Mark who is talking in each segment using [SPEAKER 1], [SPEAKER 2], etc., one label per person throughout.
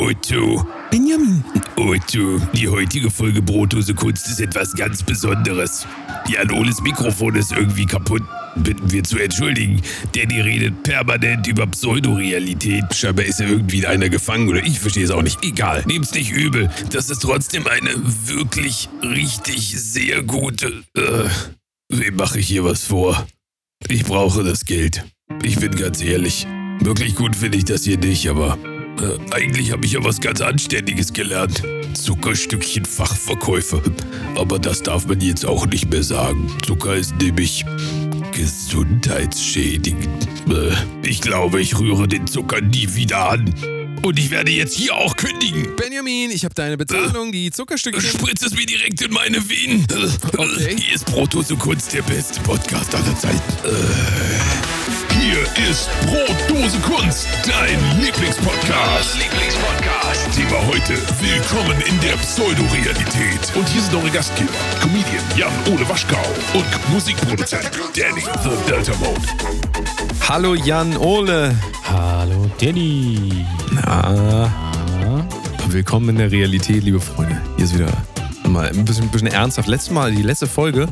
[SPEAKER 1] Otto.
[SPEAKER 2] Benjamin.
[SPEAKER 1] Otto, die heutige Folge Brotdose Kunst ist etwas ganz Besonderes. Jan Oles Mikrofon ist irgendwie kaputt. Bitten wir zu entschuldigen. Danny redet permanent über Pseudorealität. Scheinbar ist er irgendwie in einer gefangen oder ich verstehe es auch nicht. Egal, nehm's nicht übel. Das ist trotzdem eine wirklich richtig sehr gute. Äh, wem mache ich hier was vor? Ich brauche das Geld. Ich bin ganz ehrlich. Wirklich gut finde ich das hier nicht, aber äh, eigentlich habe ich ja was ganz Anständiges gelernt. Zuckerstückchen Fachverkäufer. Aber das darf man jetzt auch nicht mehr sagen. Zucker ist nämlich gesundheitsschädigend. Äh, ich glaube, ich rühre den Zucker nie wieder an. Und ich werde jetzt hier auch kündigen.
[SPEAKER 2] Benjamin, ich habe deine Bezahlung, die Zuckerstückchen.
[SPEAKER 1] Spritz es mir direkt in meine Venen.
[SPEAKER 2] Okay.
[SPEAKER 1] Hier ist Brotdose Kunst, der beste Podcast aller Zeiten. Hier ist Brotdose Kunst, dein Lieblingspodcast.
[SPEAKER 3] Lieblingspodcast.
[SPEAKER 1] Thema heute, willkommen in der Pseudorealität. Und hier sind eure Gastgeber, Comedian Jan-Ole Waschkau und Musikproduzent Danny The Delta Mode.
[SPEAKER 2] Hallo Jan Ole.
[SPEAKER 4] Hallo Danny.
[SPEAKER 2] Na, willkommen in der Realität, liebe Freunde. Hier ist wieder mal ein bisschen, ein bisschen ernsthaft. Letztes Mal, die letzte Folge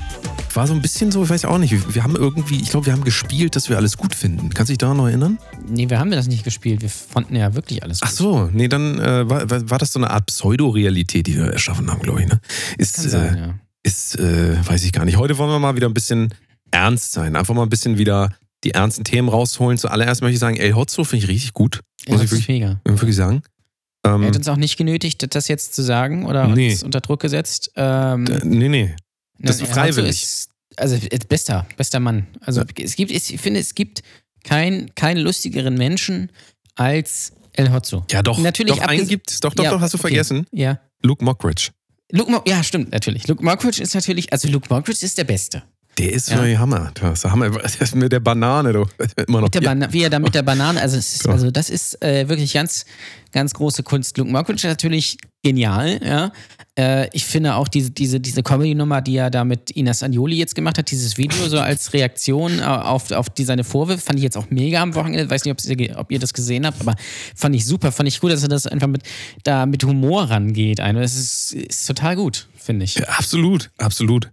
[SPEAKER 2] war so ein bisschen so, ich weiß auch nicht, wir, haben irgendwie, ich glaube, wir haben gespielt, dass wir alles gut finden. Kannst du dich daran noch erinnern?
[SPEAKER 4] Nee, wir haben das nicht gespielt. Wir fanden ja wirklich alles gut.
[SPEAKER 2] Ach so, nee, dann äh, war, war das so eine Art Pseudorealität, die wir erschaffen haben, glaube ich. Ne? Ist,
[SPEAKER 4] Kann sein,
[SPEAKER 2] äh,
[SPEAKER 4] ja.
[SPEAKER 2] ist äh, weiß ich gar nicht. Heute wollen wir mal wieder ein bisschen ernst sein. Einfach mal ein bisschen wieder die ernsten Themen rausholen. Zuallererst möchte ich sagen, El Hotzo finde ich richtig gut.
[SPEAKER 4] Ja,
[SPEAKER 2] Muss
[SPEAKER 4] das
[SPEAKER 2] ich wirklich,
[SPEAKER 4] mega.
[SPEAKER 2] wirklich sagen. Ähm,
[SPEAKER 4] Er hat uns auch nicht genötigt, das jetzt zu sagen oder
[SPEAKER 2] Nee.
[SPEAKER 4] uns unter Druck gesetzt. Ähm,
[SPEAKER 2] äh, nee, nee. das ist freiwillig.
[SPEAKER 4] Ist, also ist bester, bester Mann. Also es gibt, ich finde, es gibt kein, keinen lustigeren Menschen als El Hotzo.
[SPEAKER 2] Ja, doch.
[SPEAKER 4] Natürlich
[SPEAKER 2] doch, einen gibt Doch, doch,
[SPEAKER 4] Ja,
[SPEAKER 2] doch, hast du
[SPEAKER 4] okay.
[SPEAKER 2] vergessen.
[SPEAKER 4] Ja.
[SPEAKER 2] Luke Mockridge.
[SPEAKER 4] Luke Mo ja, stimmt, natürlich. Luke Mockridge ist natürlich, also Luke Mockridge ist der Beste.
[SPEAKER 2] Der ist
[SPEAKER 4] Ja.
[SPEAKER 2] Hammer. Das ist Hammer. Das ist mit der Banane, du. Immer noch.
[SPEAKER 4] Mit der
[SPEAKER 2] Ja.
[SPEAKER 4] Bana wie er da mit der Banane, also, ist,
[SPEAKER 2] Ja.
[SPEAKER 4] also das ist äh, wirklich ganz, ganz große Kunst. Luke Mockridge ist natürlich genial, ja. Äh, ich finde auch diese, diese, diese Comedy-Nummer, die er da mit Ines Anjoli jetzt gemacht hat, dieses Video so als Reaktion äh, auf, auf die, seine Vorwürfe, fand ich jetzt auch mega am Wochenende. Weiß nicht, ob ihr, ob ihr das gesehen habt, aber fand ich super. Fand ich gut, dass er das einfach mit, da mit Humor rangeht. Das ist, ist total gut, finde ich.
[SPEAKER 2] Ja, absolut, absolut.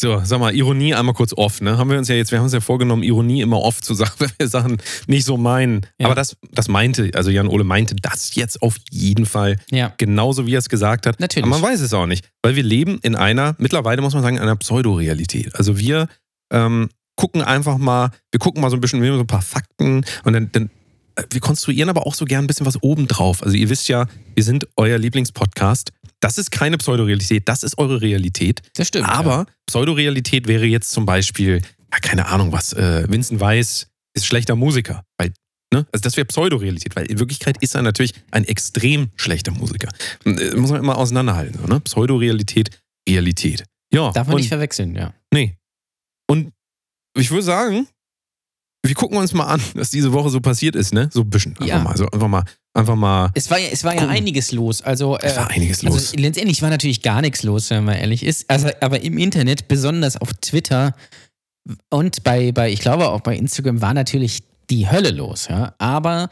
[SPEAKER 2] So, sag mal, Ironie einmal kurz off, ne? Haben wir uns ja jetzt, wir haben uns ja vorgenommen, Ironie immer off zu sagen, wenn wir Sachen nicht so meinen.
[SPEAKER 4] Ja.
[SPEAKER 2] Aber das, das meinte, also Jan Ole meinte das jetzt auf jeden Fall
[SPEAKER 4] Ja.
[SPEAKER 2] genauso, wie er es gesagt hat.
[SPEAKER 4] Natürlich.
[SPEAKER 2] Aber man weiß es auch nicht, weil wir leben in einer, mittlerweile muss man sagen, einer Pseudorealität. Also wir ähm, gucken einfach mal, wir gucken mal so ein bisschen, wir haben so ein paar Fakten und dann, dann äh, wir konstruieren aber auch so gern ein bisschen was obendrauf. Also ihr wisst ja, wir sind euer Lieblingspodcast. Das ist keine Pseudorealität, das ist eure Realität.
[SPEAKER 4] Das stimmt.
[SPEAKER 2] Aber Pseudorealität wäre jetzt zum Beispiel, ja, keine Ahnung was, äh, Vincent Weiss ist schlechter Musiker. Weil, ne? Also das wäre Pseudorealität, weil in Wirklichkeit ist er natürlich ein extrem schlechter Musiker. Äh, muss man immer auseinanderhalten. So, ne? Pseudorealität, Realität. Ja,
[SPEAKER 4] ja. Darf man
[SPEAKER 2] und,
[SPEAKER 4] nicht verwechseln, ja.
[SPEAKER 2] Nee. Und ich würde sagen, wir gucken uns mal an, was diese Woche so passiert ist, ne? So ein bisschen. Einfach
[SPEAKER 4] Ja.
[SPEAKER 2] mal. So einfach mal, einfach mal.
[SPEAKER 4] Es war ja, es war ja
[SPEAKER 2] Gucken.
[SPEAKER 4] einiges los. Also,
[SPEAKER 2] Es war
[SPEAKER 4] äh,
[SPEAKER 2] einiges los.
[SPEAKER 4] Also letztendlich war natürlich gar nichts los, wenn man ehrlich ist. Also, aber im Internet, besonders auf Twitter und bei, bei, ich glaube auch bei Instagram, war natürlich die Hölle los. Ja? Aber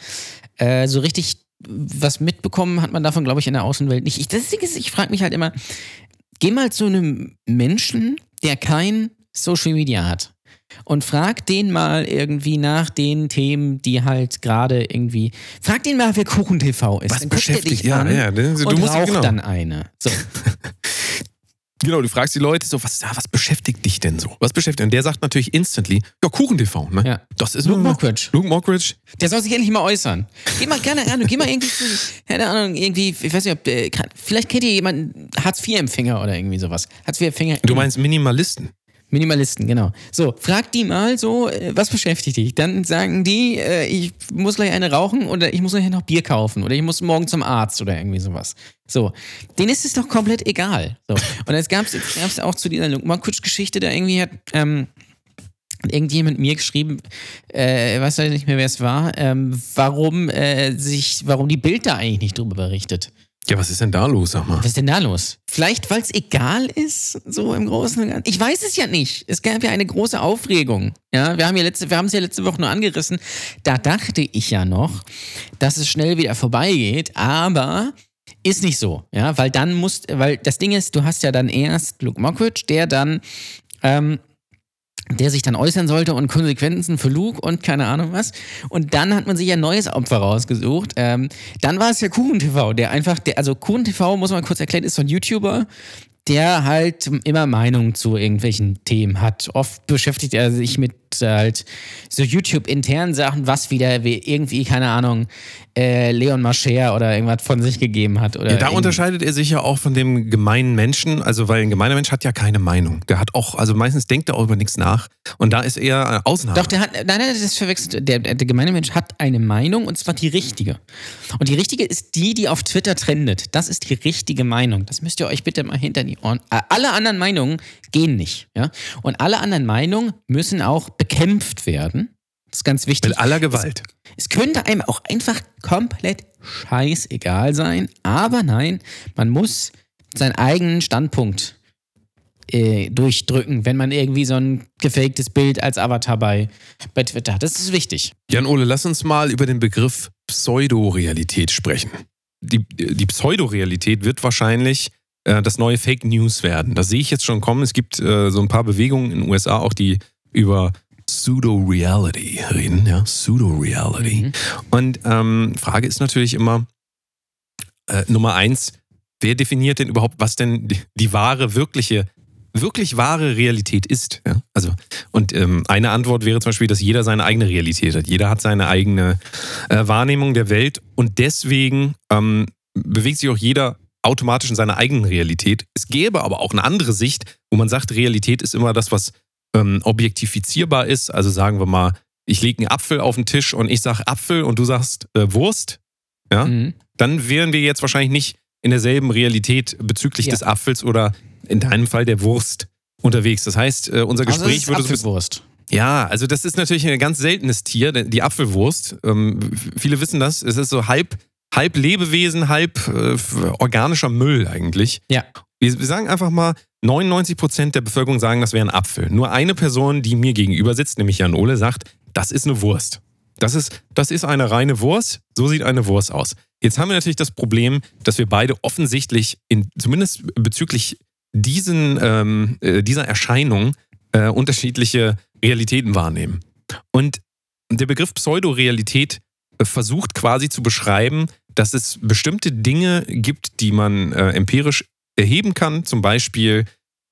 [SPEAKER 4] äh, so richtig was mitbekommen hat man davon, glaube ich, in der Außenwelt nicht. Ich, das Ding ist, ich frage mich halt immer, geh mal zu einem Menschen, der kein Social Media hat. Und frag den mal irgendwie nach den Themen, die halt gerade irgendwie. Frag den mal, wer Kuchen TV ist.
[SPEAKER 2] was
[SPEAKER 4] Dann
[SPEAKER 2] beschäftigt?
[SPEAKER 4] dich
[SPEAKER 2] Ja,
[SPEAKER 4] an
[SPEAKER 2] ja. Du
[SPEAKER 4] und
[SPEAKER 2] musst
[SPEAKER 4] raucht
[SPEAKER 2] genau.
[SPEAKER 4] dann eine. So.
[SPEAKER 2] Genau, du fragst die Leute so, was, was beschäftigt dich denn so? Was beschäftigt? Und der sagt natürlich instantly, ja, Kuchen-TV, ne?
[SPEAKER 4] Ja.
[SPEAKER 2] Das ist
[SPEAKER 4] Luke Mockridge.
[SPEAKER 2] Luke Mockridge.
[SPEAKER 4] Der soll sich endlich mal äußern. Geh mal, keine Ahnung, geh mal irgendwie zu, keine Ahnung, irgendwie, ich weiß nicht, ob, äh, vielleicht kennt ihr jemanden, Hartz-IV-Empfänger oder irgendwie sowas. Hartz-IV-Empfänger.
[SPEAKER 2] Du meinst Minimalisten.
[SPEAKER 4] Minimalisten, genau. So, frag die mal so, äh, was beschäftigt dich? Dann sagen die, äh, ich muss gleich eine rauchen oder ich muss gleich noch Bier kaufen oder ich muss morgen zum Arzt oder irgendwie sowas. So, denen ist es doch komplett egal. So. Und jetzt gab es auch zu dieser Luke Mockridge-Geschichte, da irgendwie hat ähm, irgendjemand mir geschrieben, äh, weiß leider nicht mehr, wer es war, ähm, warum äh, sich, warum die Bild da eigentlich nicht drüber berichtet.
[SPEAKER 2] Ja, was ist denn da los, sag mal?
[SPEAKER 4] Was ist denn da los? Vielleicht, weil es egal ist, so im Großen und Ganzen. Ich weiß es ja nicht. Es gab ja eine große Aufregung. Ja, wir haben ja letzte, wir haben es ja letzte Woche nur angerissen. Da dachte ich ja noch, dass es schnell wieder vorbeigeht, aber ist nicht so, ja, weil dann musst, weil das Ding ist, du hast ja dann erst Luke Mockridge, der dann ähm, der sich dann äußern sollte und Konsequenzen für Luke und keine Ahnung was. Und dann hat man sich ein neues Opfer rausgesucht. Ähm, dann war es ja Kuchen TV, der einfach, der, also Kuchen TV, muss man kurz erklären, ist so ein YouTuber, der halt immer Meinung zu irgendwelchen Themen hat. Oft beschäftigt er sich mit halt so YouTube-internen Sachen, was wieder irgendwie, keine Ahnung, äh, Leon Mascher oder irgendwas von sich gegeben hat. Oder
[SPEAKER 2] ja, da unterscheidet er sich ja auch von dem gemeinen Menschen, also weil ein gemeiner Mensch hat ja keine Meinung. Der hat auch, also meistens denkt er auch über nichts nach und da ist er Ausnahme.
[SPEAKER 4] Doch, der hat, nein, nein, das ist verwechselt. Der, der gemeine Mensch hat eine Meinung und zwar die richtige. Und die richtige ist die, die auf Twitter trendet. Das ist die richtige Meinung. Das müsst ihr euch bitte mal hinter die Ohren. Äh, alle anderen Meinungen gehen nicht, ja. Und alle anderen Meinungen müssen auch bekämpft werden. Das ist ganz wichtig.
[SPEAKER 2] Mit aller Gewalt.
[SPEAKER 4] Es, es könnte einem auch einfach komplett scheißegal sein, aber nein, man muss seinen eigenen Standpunkt äh, durchdrücken, wenn man irgendwie so ein gefaktes Bild als Avatar bei, bei Twitter hat. Das ist wichtig.
[SPEAKER 2] Jan-Ole, lass uns mal über den Begriff Pseudorealität sprechen. Die, die Pseudorealität wird wahrscheinlich äh, das neue Fake News werden. Das sehe ich jetzt schon kommen. Es gibt äh, so ein paar Bewegungen in den USA auch, die über Pseudo-Reality reden, ja, Pseudo-Reality. Mhm. Und ähm, Frage ist natürlich immer, äh, Nummer eins, wer definiert denn überhaupt, was denn die, die wahre, wirkliche, wirklich wahre Realität ist? Ja? Also, und ähm, eine Antwort wäre zum Beispiel, dass jeder seine eigene Realität hat. Jeder hat seine eigene äh, Wahrnehmung der Welt und deswegen ähm, bewegt sich auch jeder automatisch in seiner eigenen Realität. Es gäbe aber auch eine andere Sicht, wo man sagt, Realität ist immer das, was ähm, objektifizierbar ist. Also sagen wir mal, ich lege einen Apfel auf den Tisch und ich sage Apfel und du sagst äh, Wurst, ja, mhm. dann wären wir jetzt wahrscheinlich nicht in derselben Realität bezüglich ja. des Apfels oder in deinem Fall der Wurst unterwegs. Das heißt, äh, unser also Gespräch würde
[SPEAKER 4] so Apfelwurst.
[SPEAKER 2] Ja, also das ist natürlich ein ganz seltenes Tier, die Apfelwurst. Ähm, viele wissen das. Es ist so halb, halb Lebewesen, halb äh, organischer Müll eigentlich.
[SPEAKER 4] Ja.
[SPEAKER 2] Wir, wir sagen einfach mal, 99 Prozent der Bevölkerung sagen, das wäre ein Apfel. Nur eine Person, die mir gegenüber sitzt, nämlich Jan Ole, sagt, das ist eine Wurst. Das ist, das ist eine reine Wurst. So sieht eine Wurst aus. Jetzt haben wir natürlich das Problem, dass wir beide offensichtlich, in, zumindest bezüglich diesen, ähm, äh, dieser Erscheinung, äh, unterschiedliche Realitäten wahrnehmen. Und der Begriff Pseudorealität äh, versucht quasi zu beschreiben, dass es bestimmte Dinge gibt, die man äh, empirisch erheben kann. Zum Beispiel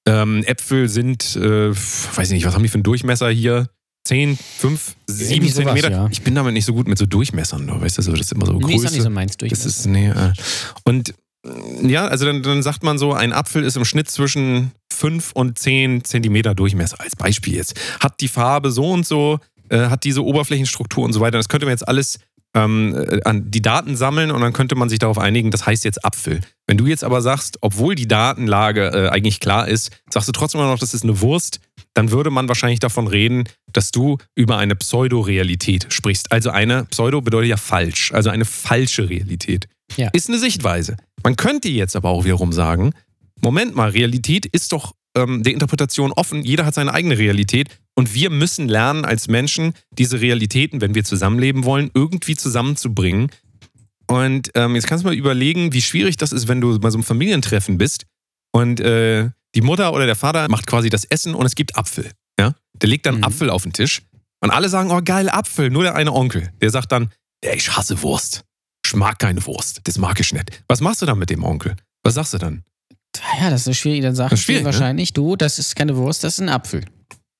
[SPEAKER 2] ähm, Äpfel sind, äh, weiß ich nicht, was haben die für einen Durchmesser hier? 10, 5, 7 Zentimeter. Ja. Ich bin damit nicht so gut mit so Durchmessern, weißt du, so, das ist immer so
[SPEAKER 4] nee, Größe. Ist nicht so meins Durchmesser.
[SPEAKER 2] Das ist, nee, äh. Und ja, also dann, dann sagt man so, ein Apfel ist im Schnitt zwischen 5 und 10 Zentimeter Durchmesser, als Beispiel jetzt. Hat die Farbe so und so, äh, hat diese Oberflächenstruktur und so weiter. Das könnte man jetzt alles ähm, äh, an die Daten sammeln und dann könnte man sich darauf einigen, das heißt jetzt Apfel. Wenn du jetzt aber sagst, obwohl die Datenlage äh, eigentlich klar ist, sagst du trotzdem noch, das ist eine Wurst, dann würde man wahrscheinlich davon reden, dass du über eine Pseudorealität sprichst. Also eine Pseudo bedeutet ja falsch, also eine falsche Realität. Ja. Ist eine Sichtweise. Man könnte jetzt aber auch wiederum sagen, Moment mal, Realität ist doch ähm, der Interpretation offen. Jeder hat seine eigene Realität. Und wir müssen lernen, als Menschen diese Realitäten, wenn wir zusammenleben wollen, irgendwie zusammenzubringen. Und ähm, jetzt kannst du mal überlegen, wie schwierig das ist, wenn du bei so einem Familientreffen bist und äh, die Mutter oder der Vater macht quasi das Essen und es gibt Apfel. Ja? Der legt dann mhm. Apfel auf den Tisch und alle sagen, oh geil, Apfel. Nur der eine Onkel, der sagt dann, ja, ich hasse Wurst. Ich mag keine Wurst. Das mag ich nicht. Was machst du dann mit dem Onkel? Was sagst du dann?
[SPEAKER 4] Ja, das ist schwierig. Dann sagst du ne? wahrscheinlich, ne? du, das ist keine Wurst, das ist ein Apfel.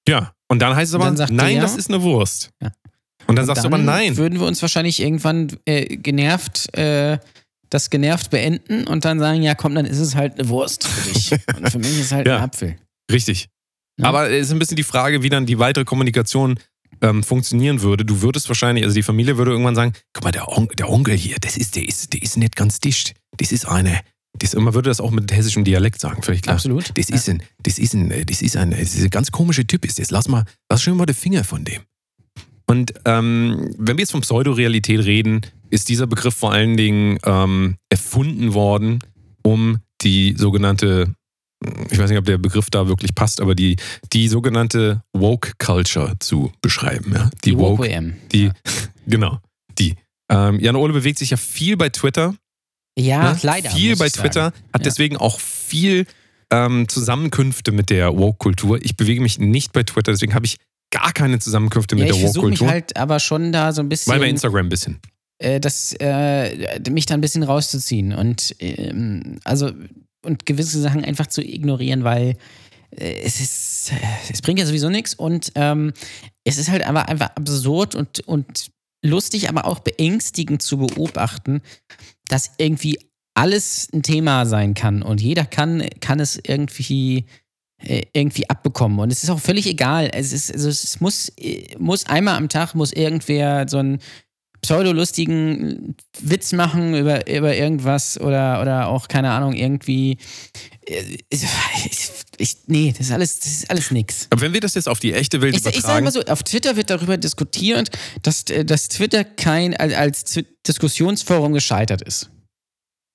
[SPEAKER 2] Ja, und dann heißt es aber, nein, ja. das ist eine Wurst. Ja. Und dann und sagst dann du aber nein.
[SPEAKER 4] Würden wir uns wahrscheinlich irgendwann äh, genervt, äh, das genervt beenden und dann sagen, ja komm, dann ist es halt eine Wurst für dich. und für mich ist es halt ja. ein Apfel.
[SPEAKER 2] Richtig. Aber es ist ein bisschen die Frage, wie dann die weitere Kommunikation ähm, funktionieren würde. Du würdest wahrscheinlich, also die Familie würde irgendwann sagen, guck mal, der, On der Onkel hier, das ist, der ist, der ist nicht ganz dicht. Das ist eine, das, man würde das auch mit hessischem Dialekt sagen, vielleicht klar.
[SPEAKER 4] Absolut.
[SPEAKER 2] Das ist ein, das ist ein, das ist ein, das ist ein ganz komischer Typ ist das. Lass mal, lass schon mal den Finger von dem. Und ähm, wenn wir jetzt von Pseudorealität reden, ist dieser Begriff vor allen Dingen ähm, erfunden worden, um die sogenannte, ich weiß nicht, ob der Begriff da wirklich passt, aber die, die sogenannte Woke Culture zu beschreiben. Ja?
[SPEAKER 4] Die, Woke WM.
[SPEAKER 2] Die, ja. genau, die. Ähm, Jan Ole bewegt sich ja viel bei Twitter.
[SPEAKER 4] Ja, ne? leider.
[SPEAKER 2] Viel bei Twitter,
[SPEAKER 4] sagen.
[SPEAKER 2] hat
[SPEAKER 4] ja.
[SPEAKER 2] deswegen auch viel ähm, Zusammenkünfte mit der Woke-Kultur. Ich bewege mich nicht bei Twitter, deswegen habe ich gar keine Zusammenkünfte mit
[SPEAKER 4] ja,
[SPEAKER 2] der Woke-Kultur.
[SPEAKER 4] Ich versuche mich halt aber schon da so ein bisschen.
[SPEAKER 2] Weil bei Instagram ein bisschen.
[SPEAKER 4] Äh, das, äh, mich da ein bisschen rauszuziehen und ähm, also und gewisse Sachen einfach zu ignorieren, weil äh, es ist, äh, es bringt ja sowieso nichts und ähm, es ist halt einfach, einfach absurd und, und lustig, aber auch beängstigend zu beobachten, dass irgendwie alles ein Thema sein kann und jeder kann, kann es irgendwie äh, irgendwie abbekommen und es ist auch völlig egal. Es ist, also es muss, äh, muss einmal am Tag muss irgendwer so einen pseudolustigen Witz machen über, über irgendwas oder, oder auch, keine Ahnung, irgendwie. äh, Ich, ich, nee, das ist alles, das ist alles nix.
[SPEAKER 2] Aber wenn wir das jetzt auf die echte Welt
[SPEAKER 4] Ich, ich sage
[SPEAKER 2] übertragen,
[SPEAKER 4] mal so, auf Twitter wird darüber diskutiert, dass, äh, dass Twitter kein als, Diskussionsforum gescheitert ist.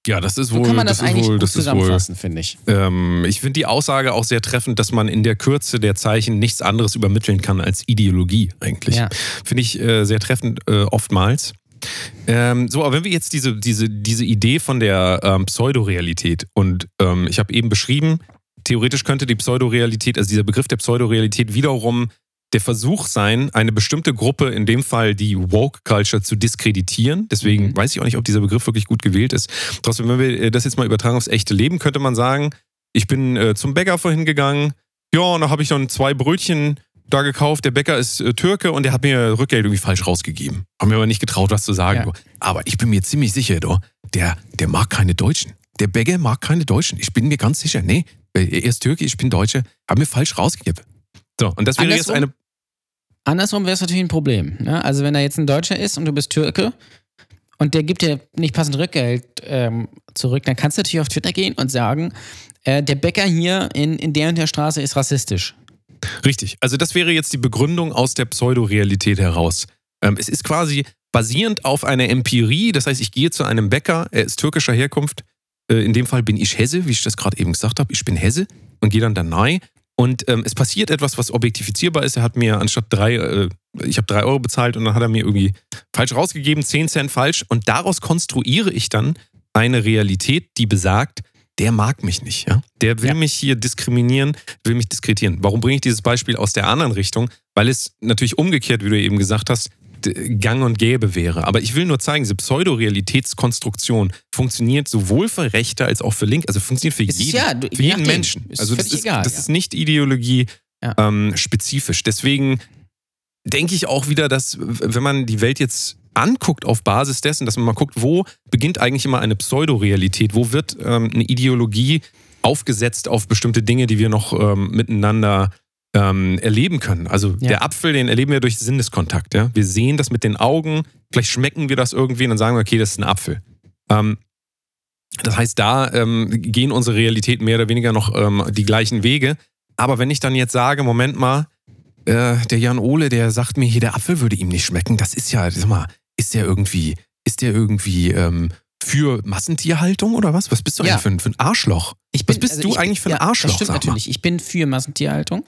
[SPEAKER 2] Ja, das ist
[SPEAKER 4] So
[SPEAKER 2] wohl,
[SPEAKER 4] kann man das,
[SPEAKER 2] das ist
[SPEAKER 4] eigentlich
[SPEAKER 2] wohl,
[SPEAKER 4] gut
[SPEAKER 2] das ist wohl.
[SPEAKER 4] zusammenfassen, finde ich.
[SPEAKER 2] Ähm, ich finde die Aussage auch sehr treffend, dass man in der Kürze der Zeichen nichts anderes übermitteln kann als Ideologie eigentlich.
[SPEAKER 4] Ja.
[SPEAKER 2] Finde ich äh, sehr treffend äh, oftmals. Ähm, so, aber wenn wir jetzt diese, diese, diese Idee von der ähm, Pseudorealität und ähm, ich habe eben beschrieben, theoretisch könnte die Pseudorealität, also dieser Begriff der Pseudorealität wiederum der Versuch sein, eine bestimmte Gruppe, in dem Fall die Woke Culture, zu diskreditieren. Deswegen
[SPEAKER 4] Mhm.
[SPEAKER 2] weiß ich auch nicht, ob dieser Begriff wirklich gut gewählt ist. Trotzdem, wenn wir äh, das jetzt mal übertragen aufs echte Leben, könnte man sagen, ich bin äh, zum Bäcker vorhin gegangen, ja, und da habe ich dann zwei Brötchen da gekauft. Der Bäcker ist äh, Türke und der hat mir Rückgeld irgendwie falsch rausgegeben. Haben mir aber nicht getraut, was zu sagen.
[SPEAKER 4] Ja.
[SPEAKER 2] Aber ich bin mir ziemlich sicher, doch, der, der mag keine Deutschen. Der Bäcker mag keine Deutschen. Ich bin mir ganz sicher. Nee, er ist Türke, ich bin Deutsche. Haben mir falsch rausgegeben. So, und das wäre jetzt
[SPEAKER 4] Andersrum?
[SPEAKER 2] eine.
[SPEAKER 4] Andersrum wäre es natürlich ein Problem. Ne? Also wenn da jetzt ein Deutscher ist und du bist Türke und der gibt dir nicht passend Rückgeld ähm, zurück, dann kannst du natürlich auf Twitter gehen und sagen, äh, der Bäcker hier in, in der und der Straße ist rassistisch.
[SPEAKER 2] Richtig. Also, das wäre jetzt die Begründung aus der Pseudorealität heraus. Ähm, es ist quasi basierend auf einer Empirie. Das heißt, ich gehe zu einem Bäcker, er ist türkischer Herkunft. Äh, in dem Fall bin ich Hesse, wie ich das gerade eben gesagt habe. Ich bin Hesse und gehe dann da nahe. Und ähm, es passiert etwas, was objektifizierbar ist. Er hat mir anstatt drei, äh, ich habe drei Euro bezahlt und dann hat er mir irgendwie falsch rausgegeben, zehn Cent falsch. Und daraus konstruiere ich dann eine Realität, die besagt, der mag mich nicht. Ja? Der will
[SPEAKER 4] Ja.
[SPEAKER 2] mich hier diskriminieren, will mich diskreditieren. Warum bringe ich dieses Beispiel aus der anderen Richtung? Weil es natürlich umgekehrt, wie du eben gesagt hast, gang und gäbe wäre. Aber ich will nur zeigen, diese Pseudorealitätskonstruktion funktioniert sowohl für Rechte als auch für Linke, also funktioniert für
[SPEAKER 4] Es
[SPEAKER 2] jeden,
[SPEAKER 4] ja,
[SPEAKER 2] für
[SPEAKER 4] je
[SPEAKER 2] jeden
[SPEAKER 4] nachdem.
[SPEAKER 2] Menschen.
[SPEAKER 4] Ist
[SPEAKER 2] Also das ist,
[SPEAKER 4] egal,
[SPEAKER 2] das
[SPEAKER 4] ja.
[SPEAKER 2] ist nicht Ideologie ähm, spezifisch. Deswegen denke ich auch wieder, dass wenn man die Welt jetzt anguckt auf Basis dessen, dass man mal guckt, wo beginnt eigentlich immer eine Pseudorealität, wo wird ähm, eine Ideologie aufgesetzt auf bestimmte Dinge, die wir noch ähm, miteinander ähm, erleben können. Also
[SPEAKER 4] Ja.
[SPEAKER 2] der Apfel, den erleben wir durch Sinneskontakt. Ja? Wir sehen das mit den Augen, vielleicht schmecken wir das irgendwie und dann sagen wir, okay, das ist ein Apfel. Ähm, das heißt, da ähm, gehen unsere Realitäten mehr oder weniger noch ähm, die gleichen Wege. Aber wenn ich dann jetzt sage, Moment mal, äh, der Jan Ole, der sagt mir hier, der Apfel würde ihm nicht schmecken, das ist ja, sag mal, ist der irgendwie, ist der irgendwie ähm, für Massentierhaltung oder was? Was bist du
[SPEAKER 4] Ja.
[SPEAKER 2] eigentlich für ein, für ein Arschloch?
[SPEAKER 4] Ich
[SPEAKER 2] Was bist du
[SPEAKER 4] ich
[SPEAKER 2] eigentlich für ein
[SPEAKER 4] ja,
[SPEAKER 2] Arschloch,
[SPEAKER 4] Das stimmt natürlich. Ich bin für Massentierhaltung.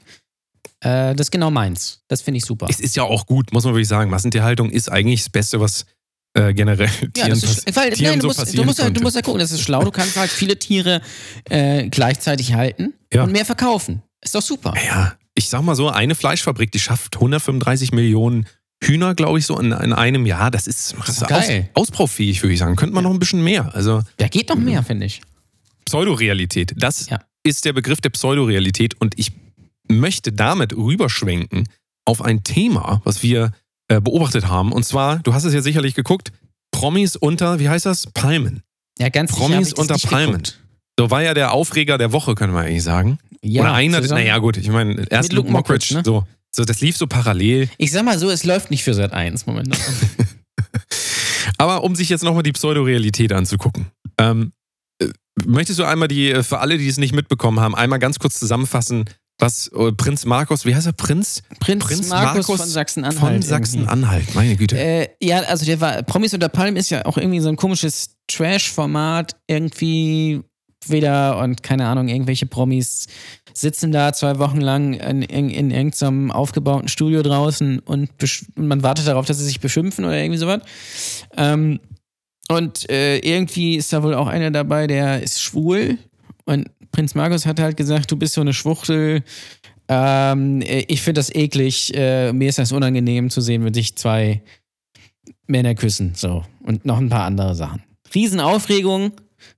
[SPEAKER 4] Äh, das ist genau meins. Das finde ich super.
[SPEAKER 2] Es ist ja auch gut, muss man wirklich sagen. Massentierhaltung ist eigentlich das Beste, was äh, generell Tieren,
[SPEAKER 4] Ja, ist, weil,
[SPEAKER 2] Tieren
[SPEAKER 4] nein,
[SPEAKER 2] so
[SPEAKER 4] du, musst, du,
[SPEAKER 2] passieren
[SPEAKER 4] musst ja, du musst ja gucken, das ist schlau. Du kannst halt viele Tiere äh, gleichzeitig halten
[SPEAKER 2] Ja.
[SPEAKER 4] und mehr verkaufen. Ist doch super.
[SPEAKER 2] Ja, ich sag mal so, eine Fleischfabrik, die schafft 135 Millionen Hühner, glaube ich, so in, in einem Jahr. Das ist, das ist aus, ausbaufähig, würde ich sagen. Könnte man noch ein bisschen mehr. Also
[SPEAKER 4] Ja, geht noch mehr, finde ich.
[SPEAKER 2] Pseudorealität, das
[SPEAKER 4] Ja.
[SPEAKER 2] ist der Begriff der Pseudorealität und ich möchte damit rüberschwenken auf ein Thema, was wir äh, beobachtet haben. Und zwar, du hast es ja sicherlich geguckt, Promis unter, wie heißt das? Palmen.
[SPEAKER 4] Ja, ganz
[SPEAKER 2] Promis unter Palmen.
[SPEAKER 4] geguckt.
[SPEAKER 2] So war ja der Aufreger der Woche, können wir eigentlich sagen.
[SPEAKER 4] Ja,
[SPEAKER 2] Oder einer,
[SPEAKER 4] zusammen-
[SPEAKER 2] naja gut, ich meine, erst
[SPEAKER 4] Luke
[SPEAKER 2] Mockridge,
[SPEAKER 4] ne?
[SPEAKER 2] so, so, das lief so parallel.
[SPEAKER 4] Ich sag mal so, es läuft nicht für Sat 1 momentan.
[SPEAKER 2] Aber um sich jetzt nochmal die Pseudorealität anzugucken. Ähm, äh, möchtest du einmal die, äh, für alle, die es nicht mitbekommen haben, einmal ganz kurz zusammenfassen, was äh, Prinz Markus, wie heißt er? Prinz?
[SPEAKER 4] Prinz,
[SPEAKER 2] Prinz
[SPEAKER 4] Markus,
[SPEAKER 2] Markus
[SPEAKER 4] von Sachsen-Anhalt.
[SPEAKER 2] Von. Sachsen-Anhalt, meine Güte.
[SPEAKER 4] Äh, ja, also der war, Promis unter Palmen ist ja auch irgendwie so ein komisches Trash-Format. Irgendwie wieder und keine Ahnung, irgendwelche Promis sitzen da zwei Wochen lang in, in, in irgendeinem aufgebauten Studio draußen und man wartet darauf, dass sie sich beschimpfen oder irgendwie sowas. Ähm, und äh, irgendwie ist da wohl auch einer dabei, der ist schwul. Und Prinz Markus hat halt gesagt, du bist so eine Schwuchtel. Ähm, äh, ich finde das eklig. Äh, mir ist das unangenehm zu sehen, wenn sich zwei Männer küssen. So. Und noch ein paar andere Sachen. Riesenaufregung,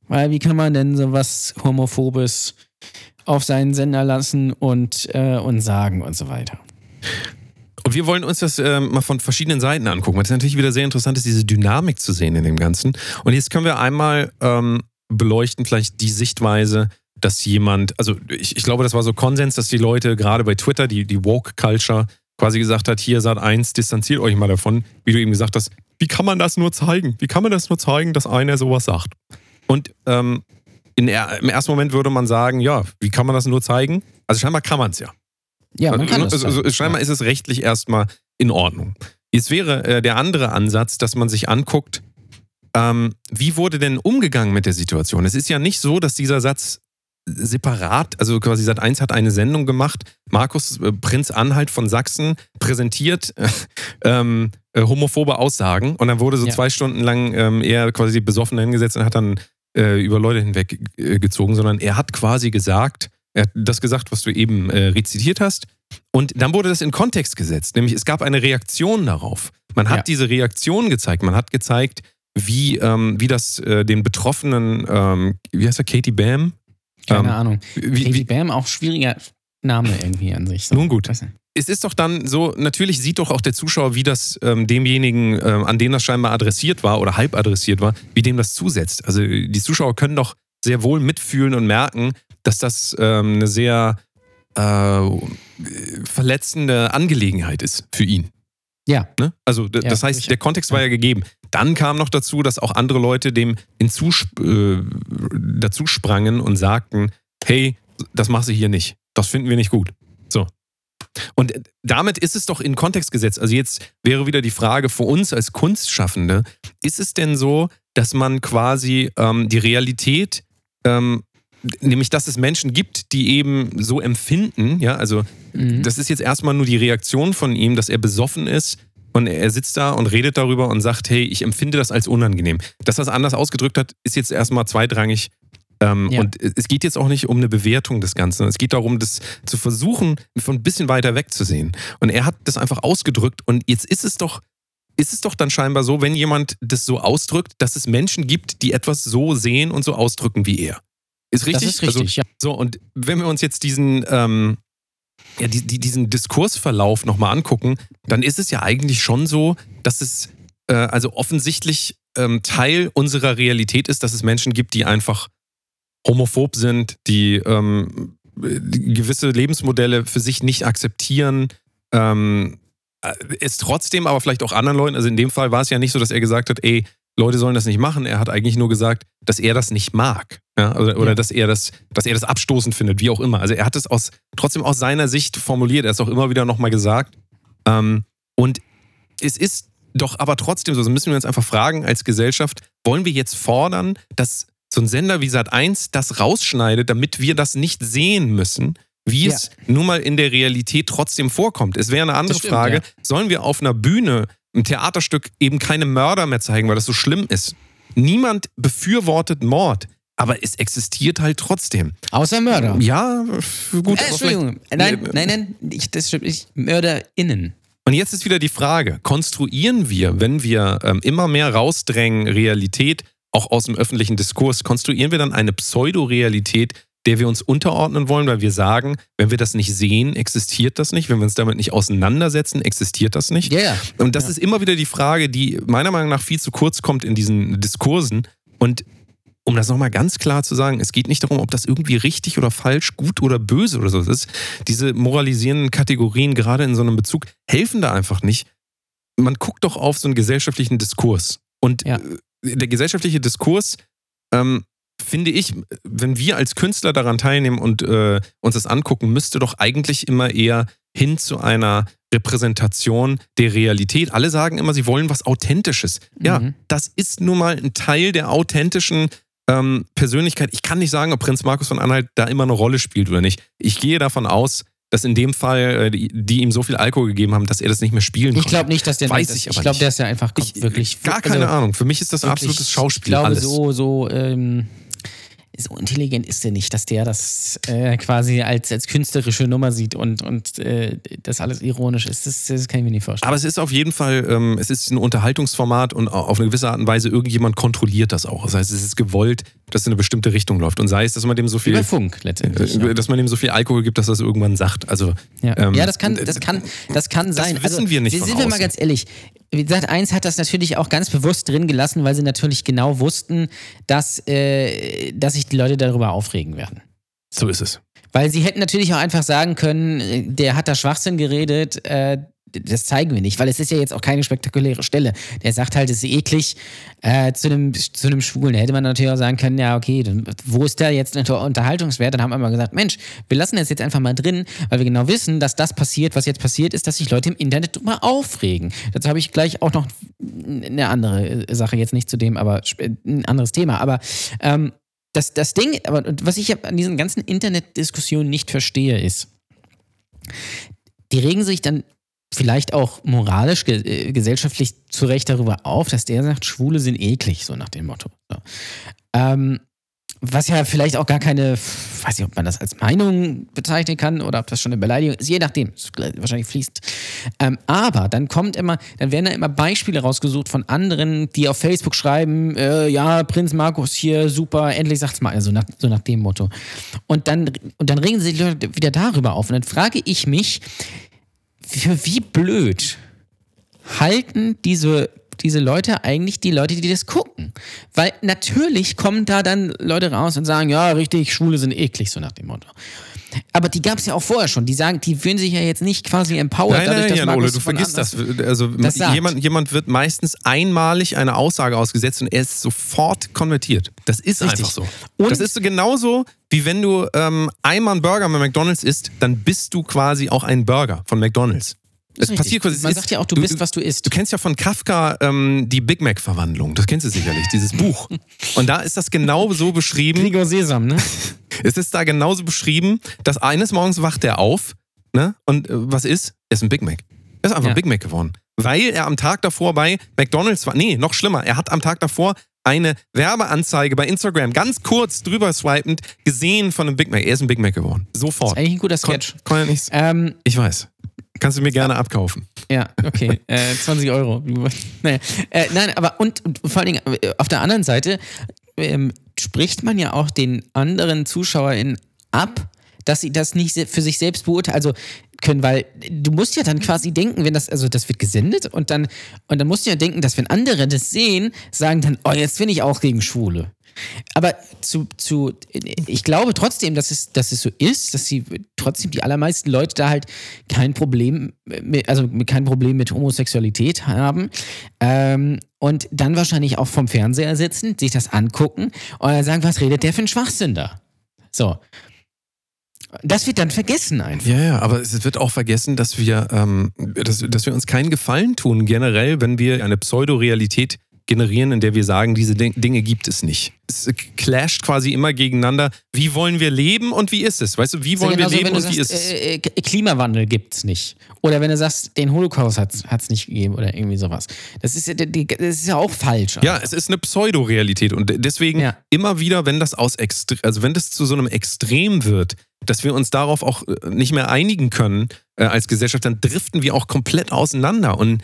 [SPEAKER 4] weil wie kann man denn sowas Homophobes auf seinen Sender lassen und, äh, und sagen und so weiter.
[SPEAKER 2] Und wir wollen uns das ähm, mal von verschiedenen Seiten angucken, weil es natürlich wieder sehr interessant ist, diese Dynamik zu sehen in dem Ganzen. Und jetzt können wir einmal ähm, beleuchten, vielleicht die Sichtweise, dass jemand, also ich, ich glaube, das war so Konsens, dass die Leute gerade bei Twitter, die, die Woke-Culture, quasi gesagt hat, hier Sat 1, distanziert euch mal davon, wie du eben gesagt hast, wie kann man das nur zeigen? Wie kann man das nur zeigen, dass einer sowas sagt? Und ähm, in, im ersten Moment würde man sagen, ja, wie kann man das nur zeigen? Also scheinbar kann man es ja.
[SPEAKER 4] Ja, man kann das.
[SPEAKER 2] also, also,
[SPEAKER 4] sagen.
[SPEAKER 2] scheinbar ist es rechtlich erstmal in Ordnung. Jetzt wäre äh, der andere Ansatz, dass man sich anguckt, ähm, wie wurde denn umgegangen mit der Situation? Es ist ja nicht so, dass dieser Satz separat, also quasi Sat 1 hat eine Sendung gemacht, Markus äh, Prinz Anhalt von Sachsen präsentiert äh, ähm, äh, homophobe Aussagen und dann wurde so
[SPEAKER 4] Ja.
[SPEAKER 2] zwei Stunden lang ähm, er quasi besoffen hingesetzt und hat dann äh, über Leute hinweggezogen, äh, gezogen, sondern er hat quasi gesagt, er hat das gesagt, was du eben äh, rezitiert hast. Und dann wurde das in Kontext gesetzt, nämlich es gab eine Reaktion darauf. Man hat
[SPEAKER 4] Ja.
[SPEAKER 2] diese Reaktion gezeigt. Man hat gezeigt, wie, ähm, wie das äh, den Betroffenen, ähm, wie heißt er, Katie Bam?
[SPEAKER 4] Keine
[SPEAKER 2] ähm,
[SPEAKER 4] Ahnung.
[SPEAKER 2] Wie,
[SPEAKER 4] Katie
[SPEAKER 2] wie,
[SPEAKER 4] Bam, auch schwieriger Name irgendwie an sich. So.
[SPEAKER 2] Nun gut. Es ist doch dann so, natürlich sieht doch auch der Zuschauer, wie das ähm, demjenigen, ähm, an den das scheinbar adressiert war oder halb adressiert war, wie dem das zusetzt. Also die Zuschauer können doch sehr wohl mitfühlen und merken, dass das eine sehr äh, verletzende Angelegenheit ist für ihn.
[SPEAKER 4] Ja.
[SPEAKER 2] Ne? Also
[SPEAKER 4] Ja,
[SPEAKER 2] das heißt,
[SPEAKER 4] sicher.
[SPEAKER 2] der Kontext war ja gegeben. Dann kam noch dazu, dass auch andere Leute dem hinzusp äh, dazu sprangen und sagten, hey, das machst du hier nicht. Das finden wir nicht gut. So. Und äh, damit ist es doch in Kontext gesetzt. Also jetzt wäre wieder die Frage für uns als Kunstschaffende, ist es denn so, dass man quasi ähm, die Realität, ähm, nämlich dass es Menschen gibt, die eben so empfinden, ja, also
[SPEAKER 4] Mhm.
[SPEAKER 2] das ist jetzt erstmal nur die Reaktion von ihm, dass er besoffen ist und er sitzt da und redet darüber und sagt, hey, ich empfinde das als unangenehm. Dass er es anders ausgedrückt hat, ist jetzt erstmal zweitrangig. Ähm,
[SPEAKER 4] Ja.
[SPEAKER 2] Und es geht jetzt auch nicht um eine Bewertung des Ganzen. Es geht darum, das zu versuchen, von ein bisschen weiter wegzusehen. Und er hat das einfach ausgedrückt und jetzt ist es doch, ist es doch dann scheinbar so, wenn jemand das so ausdrückt, dass es Menschen gibt, die etwas so sehen und so ausdrücken wie er. Ist richtig?
[SPEAKER 4] Das ist richtig, ja.
[SPEAKER 2] So, und wenn wir uns jetzt diesen, ähm, ja, die, die, diesen Diskursverlauf nochmal angucken, dann ist es ja eigentlich schon so, dass es äh, also offensichtlich ähm, Teil unserer Realität ist, dass es Menschen gibt, die einfach homophob sind, die, ähm, gewisse Lebensmodelle für sich nicht akzeptieren, ähm, äh, es trotzdem aber vielleicht auch anderen Leuten, also in dem Fall war es ja nicht so, dass er gesagt hat, ey, Leute sollen das nicht machen. Er hat eigentlich nur gesagt, dass er das nicht mag. Ja, oder oder
[SPEAKER 4] Ja.
[SPEAKER 2] dass, er das, dass er das abstoßend findet, wie auch immer. Also er hat es aus, trotzdem aus seiner Sicht formuliert. Er hat es auch immer wieder nochmal gesagt. Ähm, und es ist doch aber trotzdem so, so müssen wir uns einfach fragen als Gesellschaft, wollen wir jetzt fordern, dass so ein Sender wie Sat1 das rausschneidet, damit wir das nicht sehen müssen, wie
[SPEAKER 4] Ja.
[SPEAKER 2] es nun mal in der Realität trotzdem vorkommt. Es wäre eine andere
[SPEAKER 4] stimmt,
[SPEAKER 2] Frage,
[SPEAKER 4] ja.
[SPEAKER 2] sollen wir auf einer Bühne im Theaterstück eben keine Mörder mehr zeigen, weil das so schlimm ist? Niemand befürwortet Mord, aber es existiert halt trotzdem.
[SPEAKER 4] Außer Mörder.
[SPEAKER 2] Ja, gut.
[SPEAKER 4] Äh, Entschuldigung. Nein, nein, nein. Ich, das stimmt nicht. MörderInnen.
[SPEAKER 2] Und jetzt ist wieder die Frage, konstruieren wir, wenn wir ähm, immer mehr rausdrängen Realität, auch aus dem öffentlichen Diskurs, konstruieren wir dann eine Pseudorealität, der wir uns unterordnen wollen, weil wir sagen, wenn wir das nicht sehen, existiert das nicht, wenn wir uns damit nicht auseinandersetzen, existiert das nicht.
[SPEAKER 4] Ja.
[SPEAKER 2] Und das
[SPEAKER 4] Ja.
[SPEAKER 2] ist immer wieder die Frage, die meiner Meinung nach viel zu kurz kommt in diesen Diskursen. Und um das nochmal ganz klar zu sagen, es geht nicht darum, ob das irgendwie richtig oder falsch, gut oder böse oder so ist. Diese moralisierenden Kategorien, gerade in so einem Bezug, helfen da einfach nicht. Man guckt doch auf so einen gesellschaftlichen Diskurs. Und
[SPEAKER 4] Ja.
[SPEAKER 2] äh, der gesellschaftliche Diskurs ähm, finde ich, wenn wir als Künstler daran teilnehmen und äh, uns das angucken, müsste doch eigentlich immer eher hin zu einer Repräsentation der Realität. Alle sagen immer, sie wollen was Authentisches. Ja,
[SPEAKER 4] Mhm.
[SPEAKER 2] das ist nun mal ein Teil der authentischen ähm, Persönlichkeit. Ich kann nicht sagen, ob Prinz Markus von Anhalt da immer eine Rolle spielt oder nicht. Ich gehe davon aus, dass in dem Fall äh, die, die ihm so viel Alkohol gegeben haben, dass er das nicht mehr spielen
[SPEAKER 4] Ich
[SPEAKER 2] konnte.
[SPEAKER 4] glaube nicht, dass der
[SPEAKER 2] Weiß
[SPEAKER 4] das,
[SPEAKER 2] ich
[SPEAKER 4] ich glaube, der ist ja einfach
[SPEAKER 2] Ich,
[SPEAKER 4] wirklich
[SPEAKER 2] gar keine
[SPEAKER 4] also
[SPEAKER 2] Ahnung. Für mich ist das absolutes Schauspiel.
[SPEAKER 4] Ich glaube,
[SPEAKER 2] alles.
[SPEAKER 4] so, so, ähm, so intelligent ist der nicht, dass der das äh, quasi als, als künstlerische Nummer sieht und, und äh, das alles ironisch ist. Das, das kann ich mir nicht vorstellen.
[SPEAKER 2] Aber es ist auf jeden Fall, ähm, es ist ein Unterhaltungsformat und auf eine gewisse Art und Weise irgendjemand kontrolliert das auch. Das heißt, es ist gewollt, dass es in eine bestimmte Richtung läuft. Und sei es, dass man dem so viel,
[SPEAKER 4] bei Funk letztendlich.
[SPEAKER 2] äh, dass man dem so viel Alkohol gibt, dass das irgendwann sagt. Also
[SPEAKER 4] Ja,
[SPEAKER 2] ähm,
[SPEAKER 4] ja das, kann, das, kann, das kann sein. Also,
[SPEAKER 2] wissen wir nicht von
[SPEAKER 4] Sind wir mal ganz ehrlich. Wie gesagt, eins hat das natürlich auch ganz bewusst drin gelassen, weil sie natürlich genau wussten, dass, äh, dass sich die Leute darüber aufregen werden.
[SPEAKER 2] so ist es.
[SPEAKER 4] Weil sie hätten natürlich auch einfach sagen können, äh, der hat da Schwachsinn geredet, äh, das zeigen wir nicht, weil es ist ja jetzt auch keine spektakuläre Stelle. Der sagt halt, es ist eklig äh, zu, einem, zu einem Schwulen. Da hätte man natürlich auch sagen können, ja, okay, dann, wo ist da jetzt ein Unterhaltungswert? Dann haben wir mal gesagt, Mensch, wir lassen das jetzt einfach mal drin, weil wir genau wissen, dass das passiert, was jetzt passiert ist, dass sich Leute im Internet drüber aufregen. Dazu habe ich gleich auch noch eine andere äh, Sache, jetzt nicht zu dem, aber ein anderes Thema. Aber ähm, das, das Ding, aber was ich an diesen ganzen Internetdiskussionen nicht verstehe, ist, die regen sich dann vielleicht auch moralisch, ge äh, gesellschaftlich zu Recht darüber auf, dass der sagt, Schwule sind eklig, so nach dem Motto. So. Ähm, was ja vielleicht auch gar keine, weiß nicht, ob man das als Meinung bezeichnen kann oder ob das schon eine Beleidigung ist, je nachdem, ist wahrscheinlich fließt. Ähm, aber dann kommt immer, dann werden da immer Beispiele rausgesucht von anderen, die auf Facebook schreiben, äh, ja, Prinz Markus hier, super, endlich sagt's mal, also nach, so nach dem Motto. Und dann, und dann regen sich Leute wieder darüber auf. Und dann frage ich mich, für wie blöd halten diese, diese Leute eigentlich die Leute, die das gucken? Weil natürlich kommen da dann Leute raus und sagen, ja, richtig, Schwule sind eklig, so nach dem Motto. Aber die gab es ja auch vorher schon. Die sagen, die fühlen sich ja jetzt nicht quasi empowered.
[SPEAKER 2] Nein,
[SPEAKER 4] dadurch,
[SPEAKER 2] nein,
[SPEAKER 4] dass
[SPEAKER 2] Jan
[SPEAKER 4] Markus
[SPEAKER 2] Ole, du vergisst das. Also
[SPEAKER 4] das
[SPEAKER 2] jemand, jemand wird meistens einmalig eine Aussage ausgesetzt und er ist sofort konvertiert. Das ist
[SPEAKER 4] Richtig.
[SPEAKER 2] einfach so.
[SPEAKER 4] Und-
[SPEAKER 2] das ist so genauso, wie wenn du ähm, einmal einen Burger bei McDonalds isst, dann bist du quasi auch ein Burger von McDonalds. Es passiert quasi.
[SPEAKER 4] Man
[SPEAKER 2] ist-
[SPEAKER 4] sagt ja auch, du bist, was du isst.
[SPEAKER 2] Du kennst ja von Kafka ähm, die Big Mac-Verwandlung. Das kennst du sicherlich, dieses Buch. Und da ist das genau so beschrieben.
[SPEAKER 4] Gregor Sesam, ne?
[SPEAKER 2] Es ist da genauso beschrieben, dass eines Morgens wacht er auf, ne? Und äh, was ist? Er ist ein Big Mac. Er ist einfach
[SPEAKER 4] Ja.
[SPEAKER 2] ein Big Mac geworden. Weil er am Tag davor bei McDonalds war. Nee, noch schlimmer. Er hat am Tag davor eine Werbeanzeige bei Instagram ganz kurz drüber swipend gesehen von einem Big Mac. Er ist ein Big Mac geworden. Sofort.
[SPEAKER 4] Eigentlich ein guter
[SPEAKER 2] Kon
[SPEAKER 4] Sketch.
[SPEAKER 2] kon er nichts.
[SPEAKER 4] Ähm,
[SPEAKER 2] Ich weiß. Kannst du mir gerne abkaufen.
[SPEAKER 4] Ja, okay. äh, 20 Euro. naja. äh, nein, aber und, und vor allen Dingen äh, auf der anderen Seite ähm, spricht man ja auch den anderen ZuschauerInnen ab, dass sie das nicht für sich selbst beurteilen also können, weil du musst ja dann quasi denken, wenn das, also das wird gesendet und dann, und dann musst du ja denken, dass wenn andere das sehen, sagen dann, oh, jetzt bin ich auch gegen Schwule. Aber zu, zu, ich glaube trotzdem, dass es, dass es so ist, dass sie trotzdem die allermeisten Leute da halt kein Problem, mit, also mit- kein Problem mit Homosexualität haben. Ähm, und dann wahrscheinlich auch vom Fernseher sitzen, sich das angucken und sagen, was redet der für ein Schwachsinn da? So. Das wird dann vergessen einfach.
[SPEAKER 2] Ja, ja, aber es wird auch vergessen, dass wir, ähm, dass, dass wir uns keinen Gefallen tun, generell, wenn wir eine Pseudorealität generieren, in der wir sagen, diese Ding- Dinge gibt es nicht. Es clasht quasi immer gegeneinander. Wie wollen wir leben und wie ist es? Weißt du, wie wollen wir
[SPEAKER 4] genauso,
[SPEAKER 2] leben und wie
[SPEAKER 4] sagst,
[SPEAKER 2] ist es?
[SPEAKER 4] äh, äh, Klimawandel gibt's nicht. Oder wenn du sagst, den Holocaust hat es nicht gegeben oder irgendwie sowas. Das ist das ist ja auch falsch.
[SPEAKER 2] Ja, es ist eine Pseudorealität und deswegen
[SPEAKER 4] Ja.
[SPEAKER 2] immer wieder, wenn das aus Extre also wenn das zu so einem Extrem wird, dass wir uns darauf auch äh, nicht mehr einigen können äh, als Gesellschaft, dann driften wir auch komplett auseinander und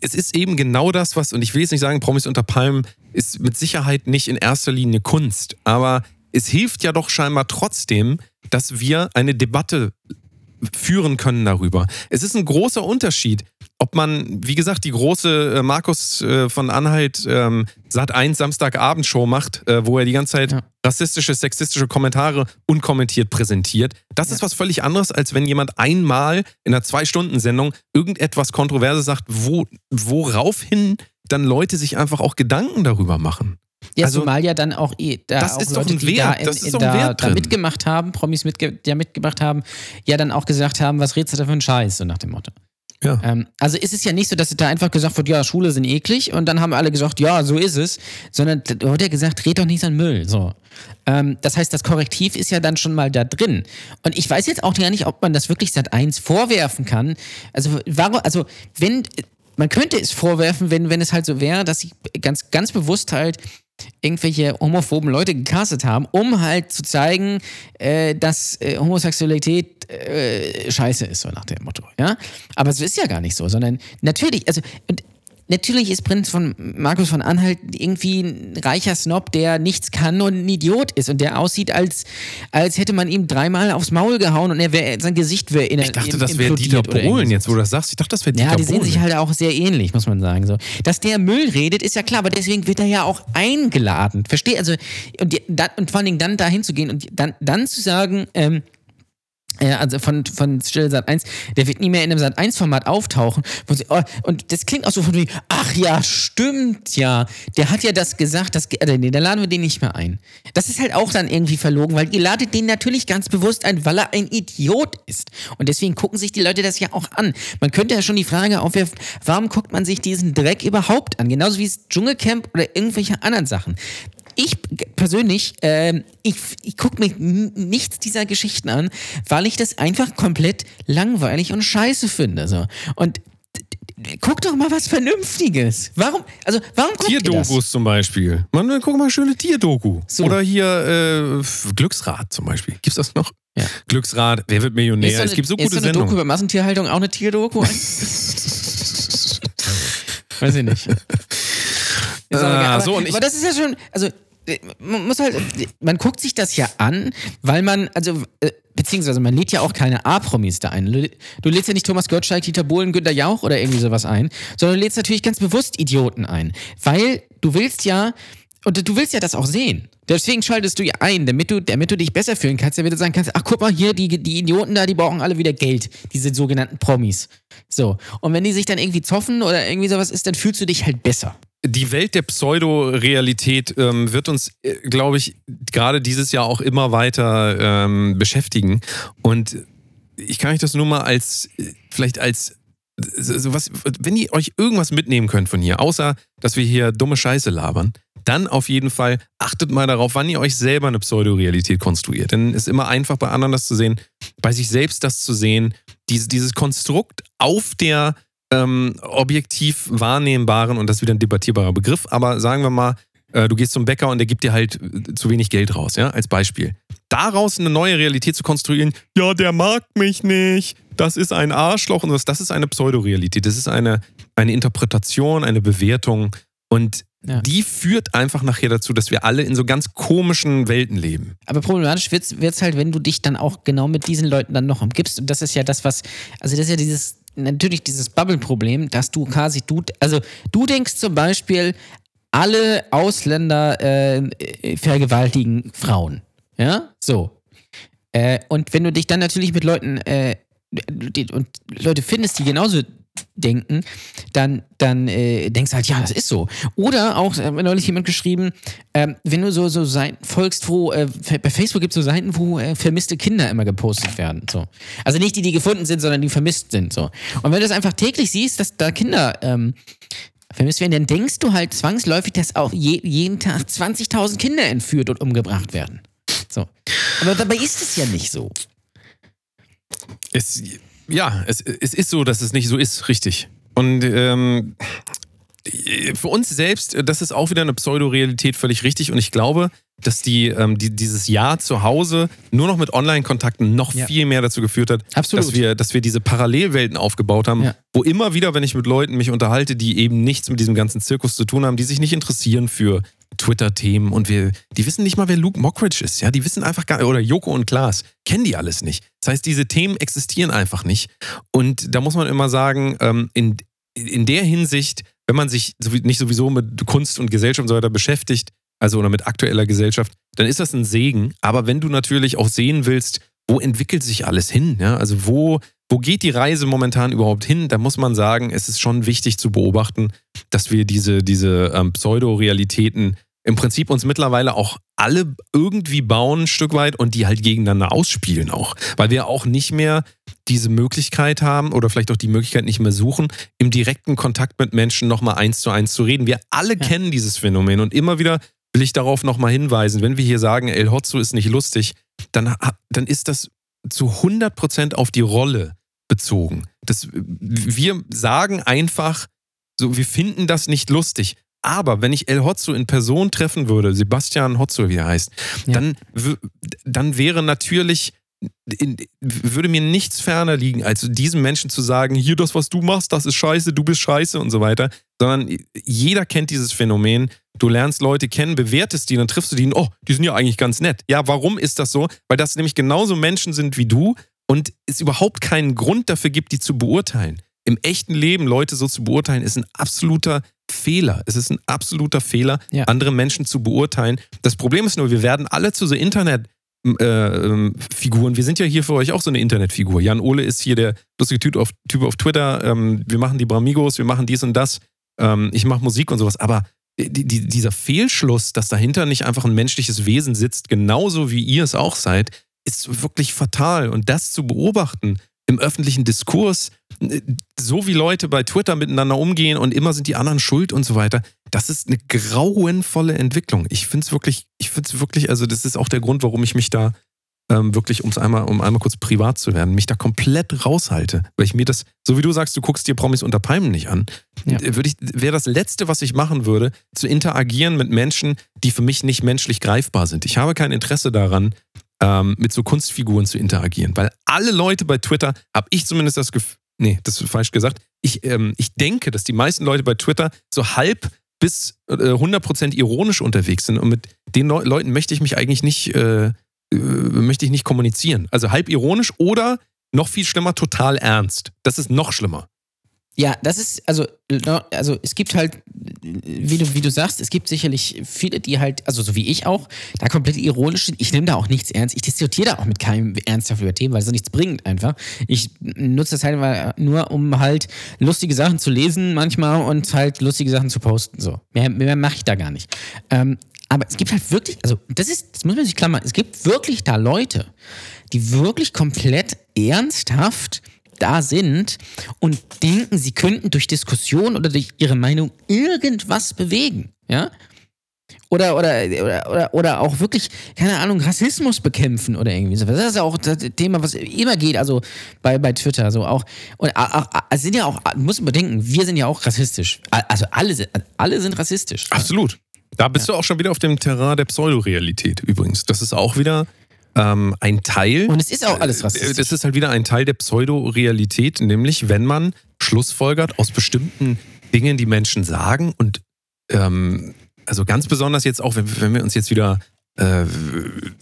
[SPEAKER 2] es ist eben genau das, was, und ich will jetzt nicht sagen, Promis unter Palmen ist mit Sicherheit nicht in erster Linie Kunst, aber es hilft ja doch scheinbar trotzdem, dass wir eine Debatte führen können darüber. Es ist ein großer Unterschied, ob man, wie gesagt, die große äh, Markus äh, von Anhalt ähm, Sat 1 Samstagabendshow macht, äh, wo er die ganze Zeit
[SPEAKER 4] Ja.
[SPEAKER 2] rassistische, sexistische Kommentare unkommentiert präsentiert. Das ist was völlig anderes, als wenn jemand einmal in einer Zwei-Stunden-Sendung irgendetwas Kontroverses sagt, wo, woraufhin dann Leute sich einfach auch Gedanken darüber machen.
[SPEAKER 4] Ja,
[SPEAKER 2] Also-
[SPEAKER 4] zumal ja dann auch, eh, da
[SPEAKER 2] Das
[SPEAKER 4] auch
[SPEAKER 2] ist doch
[SPEAKER 4] Leute,
[SPEAKER 2] ein
[SPEAKER 4] die
[SPEAKER 2] Wert,
[SPEAKER 4] da, in,
[SPEAKER 2] das ist doch ein
[SPEAKER 4] da,
[SPEAKER 2] Wert
[SPEAKER 4] da
[SPEAKER 2] drin.
[SPEAKER 4] mitgemacht haben, Promis mitge ja mitgemacht haben, ja dann auch gesagt haben, was redest du da für einen Scheiß, so nach dem Motto.
[SPEAKER 2] Ja.
[SPEAKER 4] Ähm, also ist es ja nicht so, dass da einfach gesagt wird, ja, Schule sind eklig und dann haben alle gesagt, ja, so ist es, sondern da wurde ja gesagt, red doch nicht an Müll. So. Ähm, das heißt, das Korrektiv ist ja dann schon mal da drin. Und ich weiß jetzt auch gar nicht, ob man das wirklich seit eins vorwerfen kann. Also, warum, also wenn, man könnte es vorwerfen, wenn, wenn es halt so wäre, dass sie ganz, ganz bewusst halt irgendwelche homophoben Leute gecastet haben, um halt zu zeigen, äh, dass äh, Homosexualität äh, scheiße ist, so nach dem Motto. Ja? Aber so ist ja gar nicht so, sondern natürlich, also natürlich ist Prinz von Markus von Anhalt irgendwie ein reicher Snob, der nichts kann und ein Idiot ist und der aussieht, als, als hätte man ihm dreimal aufs Maul gehauen und er wär, sein Gesicht wäre in
[SPEAKER 2] Ich dachte, das wäre Dieter Bohlen jetzt, wo du das sagst. Ich dachte, das wäre Dieter
[SPEAKER 4] ja, die
[SPEAKER 2] Bohlen.
[SPEAKER 4] sehen sich halt auch sehr ähnlich, muss man sagen. So. Dass der Müll redet, ist ja klar, aber deswegen wird er ja auch eingeladen. Verstehe? Also, und, und vor allen Dingen dann dahin zu gehen und dann, dann zu sagen, ähm, äh, also von, von Stelle Sat 1, der wird nie mehr in einem Sat 1-Format auftauchen. Oh, und das klingt auch so von wegen, ach ja, stimmt ja. Der hat ja das gesagt, das, äh, nee, da laden wir den nicht mehr ein. Das ist halt auch dann irgendwie verlogen, weil ihr ladet den natürlich ganz bewusst ein, weil er ein Idiot ist. Und deswegen gucken sich die Leute das ja auch an. Man könnte ja schon die Frage aufwerfen, warum guckt man sich diesen Dreck überhaupt an? Genauso wie das Dschungelcamp oder irgendwelche anderen Sachen. Ich persönlich, ähm, ich, ich gucke mir nichts dieser Geschichten an, weil ich das einfach komplett langweilig und scheiße finde. So. Und guck doch mal was Vernünftiges. Warum, also, warum guckt ihr das?
[SPEAKER 2] Tierdokus zum Beispiel. Man, guck mal, schöne Tierdoku.
[SPEAKER 4] So.
[SPEAKER 2] Oder hier äh, Glücksrad zum Beispiel. Gibt's das noch?
[SPEAKER 4] Ja.
[SPEAKER 2] Glücksrad, wer wird Millionär?
[SPEAKER 4] Ist so eine,
[SPEAKER 2] es gibt so
[SPEAKER 4] ist
[SPEAKER 2] gute
[SPEAKER 4] so eine Doku
[SPEAKER 2] Sendungen.
[SPEAKER 4] über Massentierhaltung auch eine Tierdoku? Weiß ich nicht. Ist
[SPEAKER 2] Ah,
[SPEAKER 4] aber,
[SPEAKER 2] so, und ich-
[SPEAKER 4] aber das ist ja schon, also äh, man muss halt, man guckt sich das ja an, weil man, also äh, beziehungsweise man lädt ja auch keine A-Promis da ein. Du, lädst ja nicht Thomas Gottschalk, Dieter Bohlen, Günter Jauch oder irgendwie sowas ein, sondern du lädst natürlich ganz bewusst Idioten ein, weil du willst ja und du willst ja das auch sehen. Deswegen schaltest du ja ein, damit du, damit du dich besser fühlen kannst, damit du sagen kannst, ach guck mal hier, die, die Idioten da, die brauchen alle wieder Geld, diese sogenannten Promis. So. Und wenn die sich dann irgendwie zoffen oder irgendwie sowas ist, dann fühlst du dich halt besser.
[SPEAKER 2] Die Welt der Pseudo-Realität ähm, wird uns, äh, glaube ich, gerade dieses Jahr auch immer weiter ähm, beschäftigen. Und ich kann euch das nur mal als, äh, vielleicht als, so was, wenn ihr euch irgendwas mitnehmen könnt von hier, außer, dass wir hier dumme Scheiße labern, dann auf jeden Fall achtet mal darauf, wann ihr euch selber eine Pseudo-Realität konstruiert. Denn es ist immer einfach, bei anderen das zu sehen, bei sich selbst das zu sehen, dieses, dieses Konstrukt auf der ähm, objektiv wahrnehmbaren, und das ist wieder ein debattierbarer Begriff, aber sagen wir mal, äh, du gehst zum Bäcker und der gibt dir halt äh, zu wenig Geld raus, ja, als Beispiel. Daraus eine neue Realität zu konstruieren, ja, der mag mich nicht, das ist ein Arschloch und was, das ist eine Pseudorealität, das ist eine, eine Interpretation, eine Bewertung und
[SPEAKER 4] Ja.
[SPEAKER 2] die führt einfach nachher dazu, dass wir alle in so ganz komischen Welten leben.
[SPEAKER 4] Aber problematisch wird es halt, wenn du dich dann auch genau mit diesen Leuten dann noch umgibst. Und das ist ja das, was, also das ist ja dieses, natürlich dieses Bubble-Problem, dass du quasi, du, also du denkst zum Beispiel, alle Ausländer äh, vergewaltigen Frauen. Ja, so. Äh, und wenn du dich dann natürlich mit Leuten äh, und Leute findest, die genauso denken, dann, dann äh, denkst du halt, ja, das ist so. Oder auch, äh, neulich jemand geschrieben, ähm, wenn du so, so Seiten folgst, wo, äh, bei Facebook gibt es so Seiten, wo äh, vermisste Kinder immer gepostet werden. So. Also nicht die, die gefunden sind, sondern die vermisst sind. So. Und wenn du das einfach täglich siehst, dass da Kinder ähm, vermisst werden, dann denkst du halt zwangsläufig, dass auch je, jeden Tag 20.000 Kinder entführt und umgebracht werden. So. Aber dabei ist es ja nicht so.
[SPEAKER 2] Es, ja, es, es ist so, dass es nicht so ist, richtig. Und ähm, für uns selbst, das ist auch wieder eine Pseudorealität, völlig richtig. Und ich glaube, dass die, ähm, die, dieses Jahr zu Hause nur noch mit Online-Kontakten noch
[SPEAKER 4] Ja.
[SPEAKER 2] viel mehr dazu geführt hat,
[SPEAKER 4] Absolut.
[SPEAKER 2] dass wir, dass wir diese Parallelwelten aufgebaut haben,
[SPEAKER 4] Ja.
[SPEAKER 2] wo immer wieder, wenn ich mit Leuten mich unterhalte, die eben nichts mit diesem ganzen Zirkus zu tun haben, die sich nicht interessieren für Twitter-Themen und wir, die wissen nicht mal, wer Luke Mockridge ist, ja, die wissen einfach gar oder Joko und Klaas, kennen die alles nicht. Das heißt, diese Themen existieren einfach nicht. Und da muss man immer sagen, ähm, in, in der Hinsicht, wenn man sich nicht sowieso mit Kunst und Gesellschaft und so weiter beschäftigt, also oder mit aktueller Gesellschaft, dann ist das ein Segen. Aber wenn du natürlich auch sehen willst, wo entwickelt sich alles hin, ja, also wo, wo geht die Reise momentan überhaupt hin, da muss man sagen, es ist schon wichtig zu beobachten, dass wir diese, diese ähm, Pseudo-Realitäten im Prinzip uns mittlerweile auch alle irgendwie bauen ein Stück weit und die halt gegeneinander ausspielen auch. Weil wir auch nicht mehr diese Möglichkeit haben oder vielleicht auch die Möglichkeit nicht mehr suchen, im direkten Kontakt mit Menschen nochmal eins zu eins zu reden. Wir alle ja. kennen dieses Phänomen und immer wieder will ich darauf nochmal hinweisen, wenn wir hier sagen, El Hotzo ist nicht lustig, dann, dann ist das zu 100% auf die Rolle bezogen. Das, wir sagen einfach, so, wir finden das nicht lustig. Aber wenn ich El Hotzo in Person treffen würde, Sebastian Hotzo, wie er heißt, ja. dann, dann wäre natürlich in, würde mir nichts ferner liegen, als diesem Menschen zu sagen, hier das, was du machst, das ist scheiße, du bist scheiße und so weiter. Sondern jeder kennt dieses Phänomen. Du lernst Leute kennen, bewertest die, dann triffst du die und, oh, die sind ja eigentlich ganz nett. Ja, warum ist das so? Weil das nämlich genauso Menschen sind wie du und es überhaupt keinen Grund dafür gibt, die zu beurteilen. Im echten Leben Leute so zu beurteilen, ist ein absoluter Fehler. Es ist ein absoluter Fehler, ja. andere Menschen zu beurteilen. Das Problem ist nur, wir werden alle zu so Internet- äh, ähm, Figuren. Wir sind ja hier für euch auch so eine Internetfigur. Jan Ole ist hier der lustige Typ auf, typ auf Twitter. Ähm, wir machen die Bramigos, wir machen dies und das. Ähm, ich mache Musik und sowas. Aber die, die, dieser Fehlschluss, dass dahinter nicht einfach ein menschliches Wesen sitzt, genauso wie ihr es auch seid, ist wirklich fatal. Und das zu beobachten im öffentlichen Diskurs, so wie Leute bei Twitter miteinander umgehen und immer sind die anderen schuld und so weiter, das ist eine grauenvolle Entwicklung. Ich finde es wirklich, ich finde es wirklich, also das ist auch der Grund, warum ich mich da ähm, wirklich, um's einmal, um einmal kurz privat zu werden, mich da komplett raushalte. Weil ich mir das, so wie du sagst, du guckst dir Promis unter Palmen nicht an, ja. wäre das Letzte, was ich machen würde, zu interagieren mit Menschen, die für mich nicht menschlich greifbar sind. Ich habe kein Interesse daran, ähm, mit so Kunstfiguren zu interagieren. Weil alle Leute bei Twitter, habe ich zumindest das Gefühl, nee, das ist falsch gesagt, ich, ähm, ich denke, dass die meisten Leute bei Twitter so halb bis äh, 100% ironisch unterwegs sind und mit den Le Leuten möchte ich mich eigentlich nicht, äh, äh, möchte ich nicht kommunizieren. Also halb ironisch oder noch viel schlimmer, total ernst. Das ist noch schlimmer.
[SPEAKER 4] Ja, das ist, also, also es gibt halt, wie du, wie du sagst, es gibt sicherlich viele, die halt, also so wie ich auch, da komplett ironisch sind. Ich nehme da auch nichts ernst. Ich diskutiere da auch mit keinem ernsthaft über Themen, weil es so nichts bringt einfach. Ich nutze das halt nur, um halt lustige Sachen zu lesen manchmal und halt lustige Sachen zu posten. So. Mehr, mehr mache ich da gar nicht. Ähm, aber es gibt halt wirklich, also das ist, das muss man sich klammern, es gibt wirklich da Leute, die wirklich komplett ernsthaft da sind und denken, sie könnten durch Diskussion oder durch ihre Meinung irgendwas bewegen. Ja? Oder, oder, oder, oder, oder auch wirklich, keine Ahnung, Rassismus bekämpfen oder irgendwie so. Das ist ja auch das Thema, was immer geht, also bei, bei Twitter. So auch. Und auch, es sind ja auch, muss man bedenken, wir sind ja auch rassistisch. Also alle, alle sind rassistisch.
[SPEAKER 2] Absolut. Da bist ja. du auch schon wieder auf dem Terrain der Pseudorealität übrigens. Das ist auch wieder ähm, ein Teil.
[SPEAKER 4] Und es ist auch alles rassistisch.
[SPEAKER 2] Das ist halt wieder ein Teil der Pseudo-Realität, nämlich wenn man schlussfolgert aus bestimmten Dingen, die Menschen sagen und ähm, also ganz besonders jetzt auch, wenn, wenn wir uns jetzt wieder äh,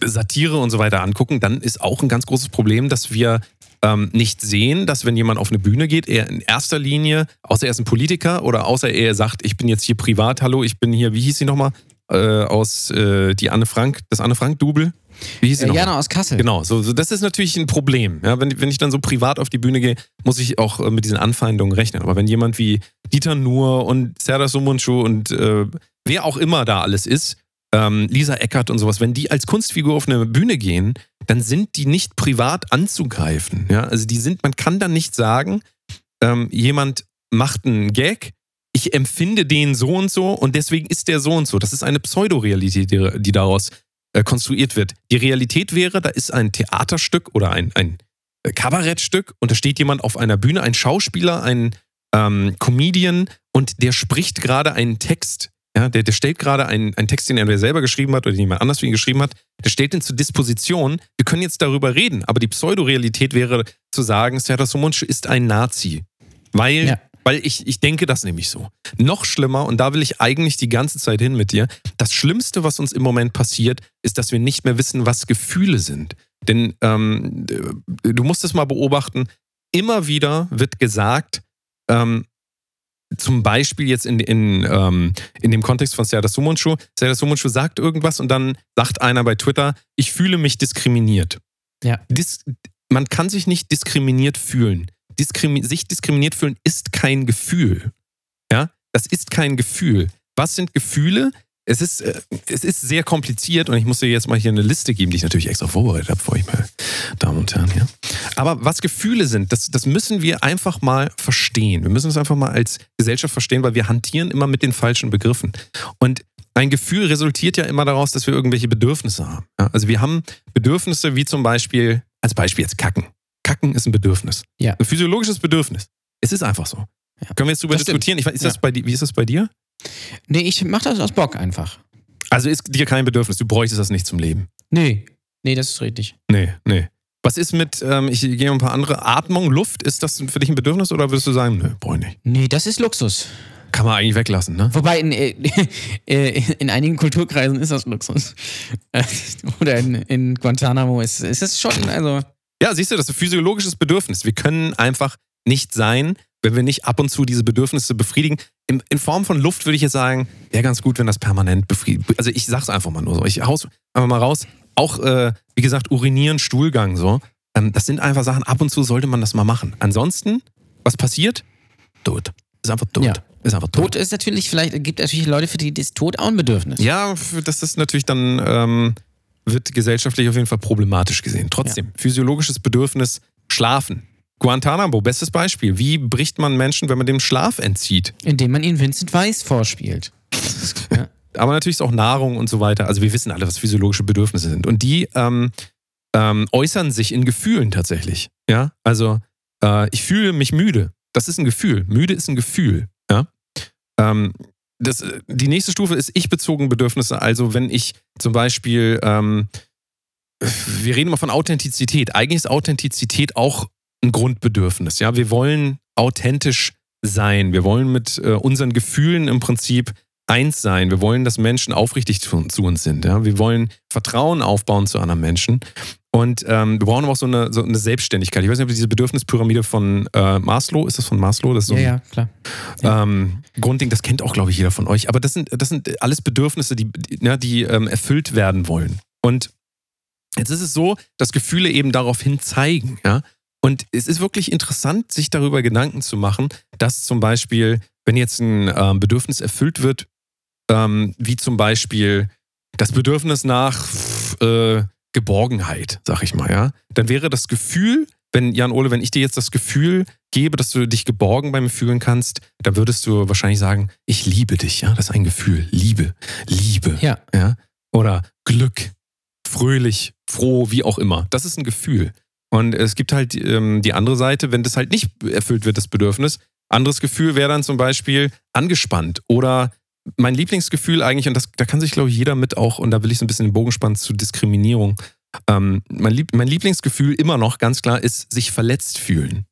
[SPEAKER 2] Satire und so weiter angucken, dann ist auch ein ganz großes Problem, dass wir ähm, nicht sehen, dass wenn jemand auf eine Bühne geht, er in erster Linie, außer er ist ein Politiker oder außer er sagt, ich bin jetzt hier privat, hallo, ich bin hier, wie hieß sie nochmal, äh, aus äh, die Anne Frank, das Anne Frank-Double,
[SPEAKER 4] wie hieß sie äh, Jana aus Kassel.
[SPEAKER 2] Genau, so, so, das ist natürlich ein Problem. Ja, wenn, wenn ich dann so privat auf die Bühne gehe, muss ich auch äh, mit diesen Anfeindungen rechnen. Aber wenn jemand wie Dieter Nuhr und Serdar Sumuncu und äh, wer auch immer da alles ist, ähm, Lisa Eckert und sowas, wenn die als Kunstfigur auf eine Bühne gehen, dann sind die nicht privat anzugreifen. Ja? Also die sind, man kann dann nicht sagen, ähm, jemand macht einen Gag, ich empfinde den so und so und deswegen ist der so und so. Das ist eine Pseudorealität, die, die daraus äh, konstruiert wird. Die Realität wäre, da ist ein Theaterstück oder ein, ein äh, Kabarettstück und da steht jemand auf einer Bühne, ein Schauspieler, ein ähm, Comedian und der spricht gerade einen Text. Ja, der, der stellt gerade einen, einen Text, den er selber geschrieben hat oder den jemand anders für ihn geschrieben hat, der stellt ihn zur Disposition. Wir können jetzt darüber reden, aber die Pseudorealität wäre zu sagen, Serdar Somuncu ist ein Nazi. Weil ja. Weil ich, ich denke das nämlich so. Noch schlimmer, und da will ich eigentlich die ganze Zeit hin mit dir, das Schlimmste, was uns im Moment passiert, ist, dass wir nicht mehr wissen, was Gefühle sind. Denn ähm, du musst es mal beobachten, immer wieder wird gesagt, ähm, zum Beispiel jetzt in, in, ähm, in dem Kontext von Serdar Sumuncu, Serdar Sumuncu sagt irgendwas und dann sagt einer bei Twitter, ich fühle mich diskriminiert. Ja. Dis man kann sich nicht diskriminiert fühlen diskrimi sich diskriminiert fühlen ist kein Gefühl. Ja, das ist kein Gefühl. Was sind Gefühle? es ist, äh, es ist sehr kompliziert und ich muss dir jetzt mal hier eine Liste geben, die ich natürlich extra vorbereitet habe für euch, meine Damen und Herren. Ja. Aber was Gefühle sind, das, das müssen wir einfach mal verstehen. Wir müssen es einfach mal als Gesellschaft verstehen, weil wir hantieren immer mit den falschen Begriffen. Und ein Gefühl resultiert ja immer daraus, dass wir irgendwelche Bedürfnisse haben. Ja, also wir haben Bedürfnisse wie zum Beispiel, als Beispiel jetzt Kacken. Kacken ist ein Bedürfnis.
[SPEAKER 4] Ja.
[SPEAKER 2] Ein physiologisches Bedürfnis. Es ist einfach so.
[SPEAKER 4] Ja.
[SPEAKER 2] Können wir jetzt darüber
[SPEAKER 4] Das stimmt.
[SPEAKER 2] diskutieren? Ich, ist das
[SPEAKER 4] Ja.
[SPEAKER 2] bei, di- wie ist das bei dir?
[SPEAKER 4] Nee, ich mach das aus Bock einfach.
[SPEAKER 2] Also ist dir kein Bedürfnis, du bräuchtest das nicht zum Leben.
[SPEAKER 4] Nee. Nee, das ist richtig.
[SPEAKER 2] Nee, nee. Was ist mit, ähm, ich gehe ein paar andere, Atmung, Luft, ist das für dich ein Bedürfnis oder würdest du sagen, nö, brauche ich nicht?
[SPEAKER 4] Nee, das ist Luxus.
[SPEAKER 2] Kann man eigentlich weglassen, ne?
[SPEAKER 4] Wobei in, äh, äh, in einigen Kulturkreisen ist das Luxus. Oder in, in Guantanamo ist, ist es schon, also.
[SPEAKER 2] Ja, siehst du, das ist ein physiologisches Bedürfnis. Wir können einfach nicht sein, wenn wir nicht ab und zu diese Bedürfnisse befriedigen. In, in Form von Luft würde ich jetzt sagen, wäre ganz gut, wenn das permanent befriedigt. Also ich sag's einfach mal nur so. Ich hau's einfach mal raus. Auch, äh, wie gesagt, urinieren, Stuhlgang, so. Ähm, das sind einfach Sachen, ab und zu sollte man das mal machen. Ansonsten, was passiert? Tod. Ist einfach tot.
[SPEAKER 4] Ja.
[SPEAKER 2] Ist einfach tot.
[SPEAKER 4] Tod ist natürlich, vielleicht gibt es natürlich Leute, für die ist Tod auch ein Bedürfnis.
[SPEAKER 2] Ja, das ist natürlich dann, ähm, wird gesellschaftlich auf jeden Fall problematisch gesehen. Trotzdem, physiologisches Bedürfnis, Schlafen. Guantanamo, bestes Beispiel. Wie bricht man Menschen, wenn man dem Schlaf entzieht?
[SPEAKER 4] Indem man ihnen Vincent Weiss vorspielt. Ja.
[SPEAKER 2] Aber natürlich ist auch Nahrung und so weiter. Also wir wissen alle, was physiologische Bedürfnisse sind. Und die ähm, ähm, äußern sich in Gefühlen tatsächlich. Ja, also äh, ich fühle mich müde. Das ist ein Gefühl. Müde ist ein Gefühl. Ja. Ähm, das, die nächste Stufe ist ich-bezogene Bedürfnisse. Also wenn ich zum Beispiel, ähm, wir reden immer von Authentizität. Eigentlich ist Authentizität auch ein Grundbedürfnis. Ja, wir wollen authentisch sein. Wir wollen mit äh, unseren Gefühlen im Prinzip eins sein. Wir wollen, dass Menschen aufrichtig zu, zu uns sind. Ja? Wir wollen Vertrauen aufbauen zu anderen Menschen. Und ähm, wir brauchen aber auch so eine, so eine Selbstständigkeit. Ich weiß nicht, ob diese Bedürfnispyramide von äh, Maslow, ist das von Maslow? Das so
[SPEAKER 4] ja, ja, klar.
[SPEAKER 2] ähm, Grundding, das kennt auch, glaube ich, jeder von euch. Aber das sind, das sind alles Bedürfnisse, die, die, ja, die ähm, erfüllt werden wollen. Und jetzt ist es so, dass Gefühle eben daraufhin zeigen. Ja? Und es ist wirklich interessant, sich darüber Gedanken zu machen, dass zum Beispiel, wenn jetzt ein ähm, Bedürfnis erfüllt wird, ähm, wie zum Beispiel das Bedürfnis nach äh, Geborgenheit, sag ich mal, ja, dann wäre das Gefühl, wenn, Jan Ole, wenn ich dir jetzt das Gefühl gebe, dass du dich geborgen bei mir fühlen kannst, dann würdest du wahrscheinlich sagen, ich liebe dich, ja, das ist ein Gefühl. Liebe, Liebe,
[SPEAKER 4] Ja.
[SPEAKER 2] ja, oder Glück, fröhlich, froh, wie auch immer. Das ist ein Gefühl. Und es gibt halt ähm, die andere Seite, wenn das halt nicht erfüllt wird, das Bedürfnis. Anderes Gefühl wäre dann zum Beispiel angespannt oder mein Lieblingsgefühl eigentlich, und das, da kann sich, glaube ich, jeder mit auch, und da will ich so ein bisschen den Bogen spannen zu Diskriminierung. Ähm, mein, Lieb mein Lieblingsgefühl immer noch ganz klar ist, sich verletzt fühlen.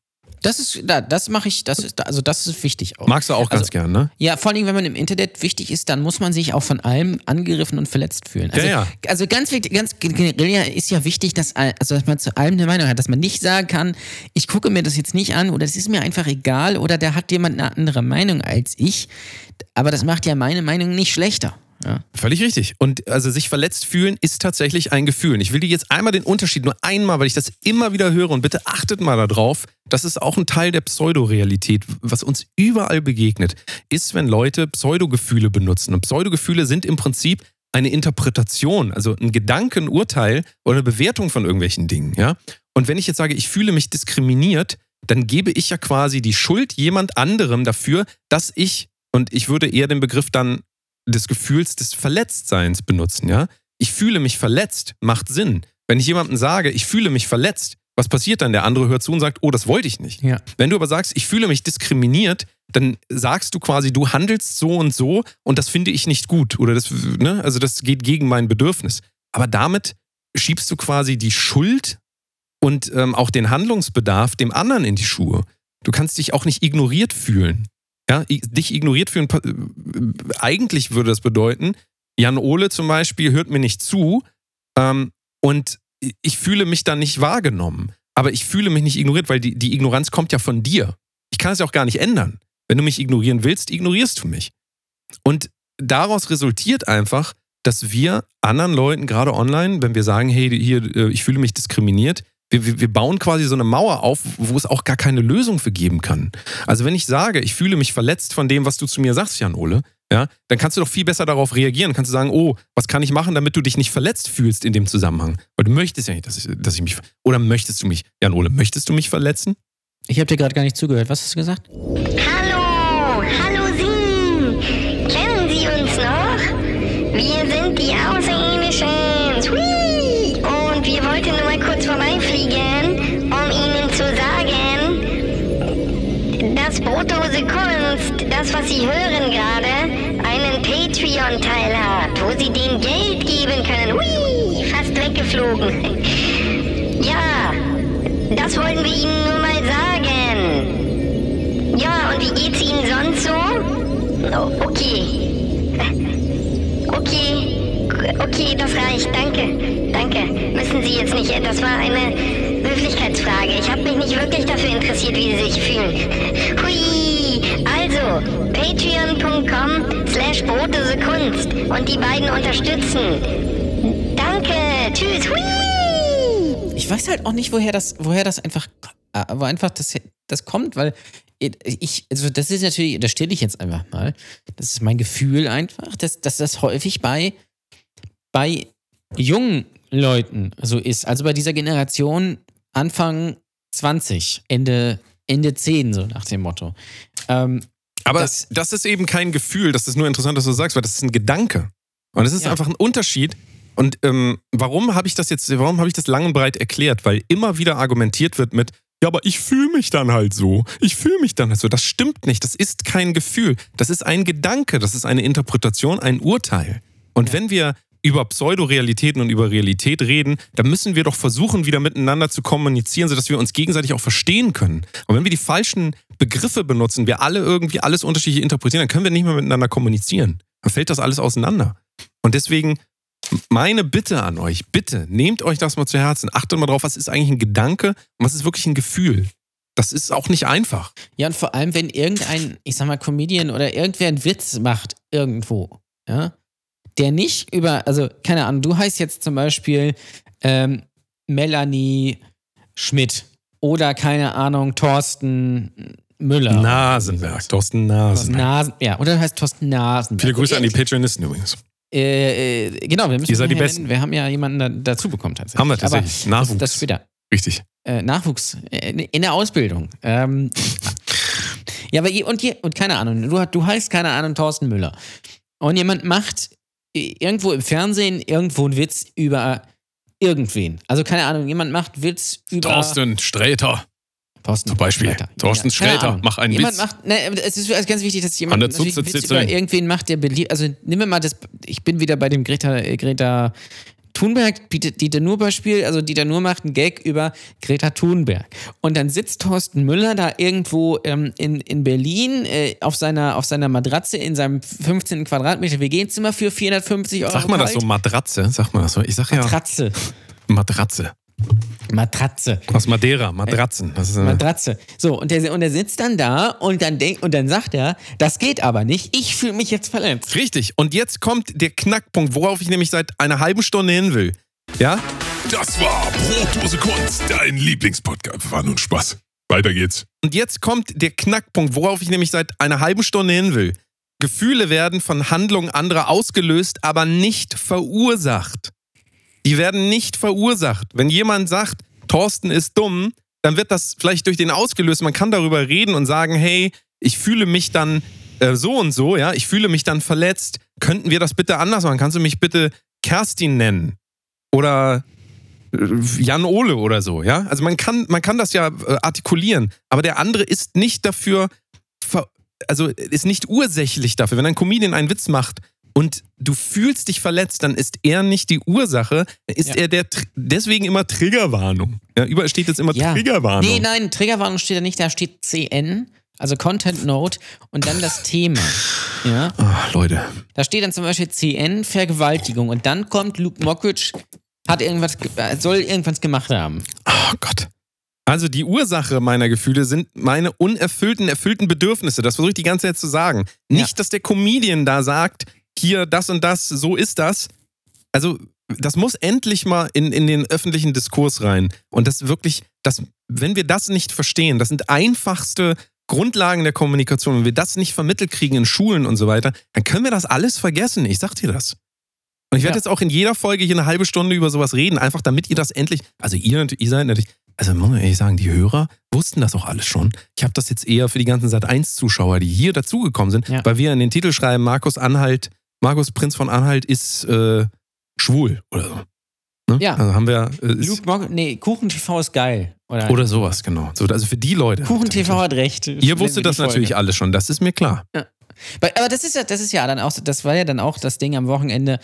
[SPEAKER 4] Das ist, da, das mache ich, das ist, also das ist wichtig auch.
[SPEAKER 2] Magst du auch ganz
[SPEAKER 4] Also-
[SPEAKER 2] gern, ne?
[SPEAKER 4] Ja, vor allem, wenn man im Internet wichtig ist, dann muss man sich auch von allem angegriffen und verletzt fühlen. Also,
[SPEAKER 2] Ja, ja.
[SPEAKER 4] also ganz wichtig, ganz generell ist ja wichtig, dass, also dass man zu allem eine Meinung hat, dass man nicht sagen kann, ich gucke mir das jetzt nicht an oder es ist mir einfach egal oder da hat jemand eine andere Meinung als ich. Aber das macht ja meine Meinung nicht schlechter. Ja.
[SPEAKER 2] Völlig richtig. Und also sich verletzt fühlen ist tatsächlich ein Gefühl. Und ich will dir jetzt einmal den Unterschied, nur einmal, weil ich das immer wieder höre und bitte achtet mal darauf, das ist auch ein Teil der Pseudorealität, was uns überall begegnet, ist, wenn Leute Pseudogefühle benutzen. Und Pseudogefühle sind im Prinzip eine Interpretation, also ein Gedanke, ein Urteil oder eine Bewertung von irgendwelchen Dingen, ja. Und wenn ich jetzt sage, ich fühle mich diskriminiert, dann gebe ich ja quasi die Schuld jemand anderem dafür, dass ich, und ich würde eher den Begriff dann des Gefühls des Verletztseins benutzen, ja. Ich fühle mich verletzt, macht Sinn. Wenn ich jemandem sage, ich fühle mich verletzt, was passiert dann? Der andere hört zu und sagt, oh, das wollte ich nicht.
[SPEAKER 4] Ja.
[SPEAKER 2] Wenn du aber sagst, ich fühle mich diskriminiert, dann sagst du quasi, du handelst so und so und das finde ich nicht gut. Oder das, ne? Also das geht gegen mein Bedürfnis. Aber damit schiebst du quasi die Schuld und ähm, auch den Handlungsbedarf dem anderen in die Schuhe. Du kannst dich auch nicht ignoriert fühlen. Ja, dich ignoriert fühlen, pa- äh, eigentlich würde das bedeuten, Jan Ole zum Beispiel hört mir nicht zu ähm, und ich fühle mich dann nicht wahrgenommen. Aber ich fühle mich nicht ignoriert, weil die, die Ignoranz kommt ja von dir. Ich kann es ja auch gar nicht ändern. Wenn du mich ignorieren willst, ignorierst du mich. Und daraus resultiert einfach, dass wir anderen Leuten, gerade online, wenn wir sagen, hey, hier, äh, ich fühle mich diskriminiert, wir, wir, bauen quasi so eine Mauer auf, wo es auch gar keine Lösung für geben kann. Also wenn ich sage, ich fühle mich verletzt von dem, was du zu mir sagst, Jan Ole, ja, dann kannst du doch viel besser darauf reagieren. Kannst du sagen, oh, was kann ich machen, damit du dich nicht verletzt fühlst in dem Zusammenhang? Weil du möchtest ja nicht, dass ich, dass ich mich. Oder möchtest du mich, Jan Ole, möchtest du mich verletzen?
[SPEAKER 4] Ich habe dir gerade gar nicht zugehört. Was hast du gesagt?
[SPEAKER 3] Hallo, Hören gerade, einen Patreon-Teil hat, wo Sie dem Geld geben können. Hui, fast weggeflogen. Ja, das wollten wir Ihnen nur mal sagen. Ja, und wie geht's Ihnen sonst so? Oh, okay. Okay. Okay, das reicht. Danke. Danke. Müssen Sie jetzt nicht. Das war eine Höflichkeitsfrage. Ich habe mich nicht wirklich dafür interessiert, wie Sie sich fühlen. Hui. Patreon.com slash Kunst und die beiden unterstützen. Danke. Tschüss. Hui.
[SPEAKER 4] Ich weiß halt auch nicht, woher das, woher das einfach, äh, wo einfach das, das kommt, weil ich, also das ist natürlich, das stelle ich jetzt einfach mal. Das ist mein Gefühl einfach, dass, dass das häufig bei, bei jungen Leuten so ist. Also bei dieser Generation Anfang 20, Ende, Ende 10, so nach dem Motto. Ähm,
[SPEAKER 2] Aber
[SPEAKER 4] Das-
[SPEAKER 2] das, ist eben kein Gefühl, das ist nur interessant, dass du sagst, weil das ist ein Gedanke. Und es ist
[SPEAKER 4] Ja.
[SPEAKER 2] einfach ein Unterschied. Und ähm, warum habe ich das jetzt, warum habe ich das lang und breit erklärt? Weil immer wieder argumentiert wird mit, ja, aber ich fühle mich dann halt so. Ich fühle mich dann halt so. Das stimmt nicht. Das ist kein Gefühl. Das ist ein Gedanke. Das ist eine Interpretation, ein Urteil. Und wenn wir über Pseudorealitäten und über Realität reden, dann müssen wir doch versuchen, wieder miteinander zu kommunizieren, sodass wir uns gegenseitig auch verstehen können. Und wenn wir die falschen Begriffe benutzen, wir alle irgendwie alles unterschiedlich interpretieren, dann können wir nicht mehr miteinander kommunizieren. Dann fällt das alles auseinander. Und deswegen meine Bitte an euch, bitte nehmt euch das mal zu Herzen. Achtet mal drauf, was ist eigentlich ein Gedanke und was ist wirklich ein Gefühl. Das ist auch nicht einfach.
[SPEAKER 4] Ja, und vor allem, wenn irgendein, ich sag mal, Comedian oder irgendwer einen Witz macht irgendwo, ja, der nicht über, also, keine Ahnung, du heißt jetzt zum Beispiel ähm, Melanie Schmidt oder, keine Ahnung, Thorsten Müller.
[SPEAKER 2] Nasenberg, Thorsten Nasenberg.
[SPEAKER 4] Nasen, ja, oder du heißt Thorsten Nasenberg.
[SPEAKER 2] Viele Grüße an die
[SPEAKER 4] Und
[SPEAKER 2] Patreonisten übrigens.
[SPEAKER 4] Äh, äh, genau, wir müssen
[SPEAKER 2] Ihr seid die Besten.
[SPEAKER 4] nennen. Wir haben ja jemanden da, dazu bekommen tatsächlich.
[SPEAKER 2] Haben wir tatsächlich.
[SPEAKER 4] Aber
[SPEAKER 2] Nachwuchs.
[SPEAKER 4] Das, das später.
[SPEAKER 2] Richtig.
[SPEAKER 4] Äh, Nachwuchs äh, in der Ausbildung. Ähm, ja, aber je, und, je, und keine Ahnung, du, du heißt keine Ahnung Thorsten Müller. Und jemand macht irgendwo im Fernsehen irgendwo einen Witz über irgendwen. Also keine Ahnung, jemand macht Witz über
[SPEAKER 2] Thorsten Sträter.
[SPEAKER 4] Thorsten
[SPEAKER 2] Zum Beispiel.
[SPEAKER 4] Sträter.
[SPEAKER 2] Thorsten
[SPEAKER 4] keine
[SPEAKER 2] Sträter, mach einen
[SPEAKER 4] jemand
[SPEAKER 2] Witz.
[SPEAKER 4] Macht, ne, es ist ganz wichtig, dass jemand
[SPEAKER 2] An der
[SPEAKER 4] einen Witz über irgendwen macht, der beliebt. Also nehmen wir mal das, ich bin wieder bei dem Greta, Greta Thunberg, Dieter, Dieter Nuhr Beispiel, also Dieter Nuhr macht einen Gag über Greta Thunberg. Und dann sitzt Thorsten Müller da irgendwo ähm, in, in Berlin äh, auf, seiner, auf seiner Matratze in seinem 15 Quadratmeter WG-Zimmer für 450 Euro.
[SPEAKER 2] Sag mal das so. Matratze. Sag mal das so. Ich sag ja
[SPEAKER 4] Matratze.
[SPEAKER 2] Matratze.
[SPEAKER 4] Matratze.
[SPEAKER 2] Aus Madeira, Matratzen. Das ist, äh,
[SPEAKER 4] Matratze. So, und der, und der sitzt dann da und dann, denk, und dann sagt er, das geht aber nicht, ich fühle mich jetzt verletzt.
[SPEAKER 2] Richtig. Und jetzt kommt der Knackpunkt, worauf ich nämlich seit einer halben Stunde hin will. Ja?
[SPEAKER 1] Das war Brotdose Kunst, dein Lieblingspodcast. War nun Spaß. Weiter geht's.
[SPEAKER 2] Und jetzt kommt der Knackpunkt, worauf ich nämlich seit einer halben Stunde hin will. Gefühle werden von Handlungen anderer ausgelöst, aber nicht verursacht. Die werden nicht verursacht. Wenn jemand sagt, Thorsten ist dumm, dann wird das vielleicht durch den ausgelöst. Man kann darüber reden und sagen, hey, ich fühle mich dann äh, so und so, ja, ich fühle mich dann verletzt. Könnten wir das bitte anders machen? Kannst du mich bitte Kerstin nennen? Oder äh, Jan Ole oder so, ja? Also man kann, man kann das ja äh, artikulieren, aber der andere ist nicht dafür, also ist nicht ursächlich dafür. Wenn ein Comedian einen Witz macht und du fühlst dich verletzt, dann ist er nicht die Ursache, ist
[SPEAKER 4] Ja.
[SPEAKER 2] er der, Tr- deswegen immer Triggerwarnung. Ja, überall steht jetzt immer Triggerwarnung.
[SPEAKER 4] Nee, nein, Triggerwarnung steht da nicht, da steht CN, also Content Note und dann das Thema. Ja,
[SPEAKER 2] Ah, Leute.
[SPEAKER 4] da steht dann zum Beispiel CN, Vergewaltigung und dann kommt Luke Mockridge, hat irgendwas, ge- äh, soll irgendwas gemacht haben.
[SPEAKER 2] Oh Gott. Also die Ursache meiner Gefühle sind meine unerfüllten, erfüllten Bedürfnisse. Das versuche ich die ganze Zeit zu sagen. Nicht, dass der Comedian da sagt, hier das und das, so ist das. Also das muss endlich mal in, in den öffentlichen Diskurs rein. Und das wirklich, das, wenn wir das nicht verstehen, das sind einfachste Grundlagen der Kommunikation, wenn wir das nicht vermittelt kriegen in Schulen und so weiter, dann können wir das alles vergessen. Ich sag dir das. Und ich werde
[SPEAKER 4] Ja.
[SPEAKER 2] jetzt auch in jeder Folge hier eine halbe Stunde über sowas reden, einfach damit ihr das endlich, also ihr, ihr seid natürlich, also muss man ehrlich sagen, die Hörer wussten das auch alles schon. Ich habe das jetzt eher für die ganzen Sat1-Zuschauer, die hier dazugekommen sind,
[SPEAKER 4] Ja.
[SPEAKER 2] weil wir in den Titel schreiben, Markus Anhalt, Markus Prinz von Anhalt ist äh, schwul oder so. Ne?
[SPEAKER 4] Ja.
[SPEAKER 2] Also haben wir, äh,
[SPEAKER 4] Luke Mock, nee, Kuchen TV ist geil. Oder,
[SPEAKER 2] oder sowas, genau. So, also für die Leute.
[SPEAKER 4] Kuchen TV hat recht.
[SPEAKER 2] Ihr wusstet das natürlich alles schon, das ist mir klar.
[SPEAKER 4] Weil- Aber das ist ja, das ist ja dann auch, das war ja dann auch das Ding am Wochenende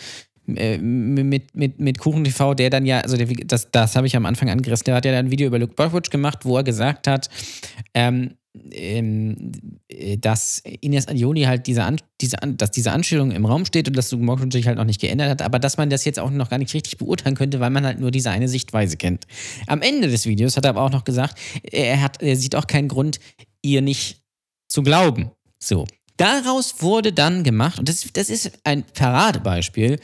[SPEAKER 4] äh, mit, mit, mit Kuchen TV, der dann ja, also der, das, das habe ich am Anfang angerissen, der hat ja dann ein Video über Luke Mockridge gemacht, wo er gesagt hat, ähm, ähm, äh, dass Ines Anjoni halt diese, An diese An dass diese Anstellung im Raum steht und dass Mockridge sich halt noch nicht geändert hat, aber dass man das jetzt auch noch gar nicht richtig beurteilen könnte, weil man halt nur diese eine Sichtweise kennt. Am Ende des Videos hat er aber auch noch gesagt, er, hat, er sieht auch keinen Grund, ihr nicht zu glauben. So. Daraus wurde dann gemacht, und das, das ist ein Paradebeispiel,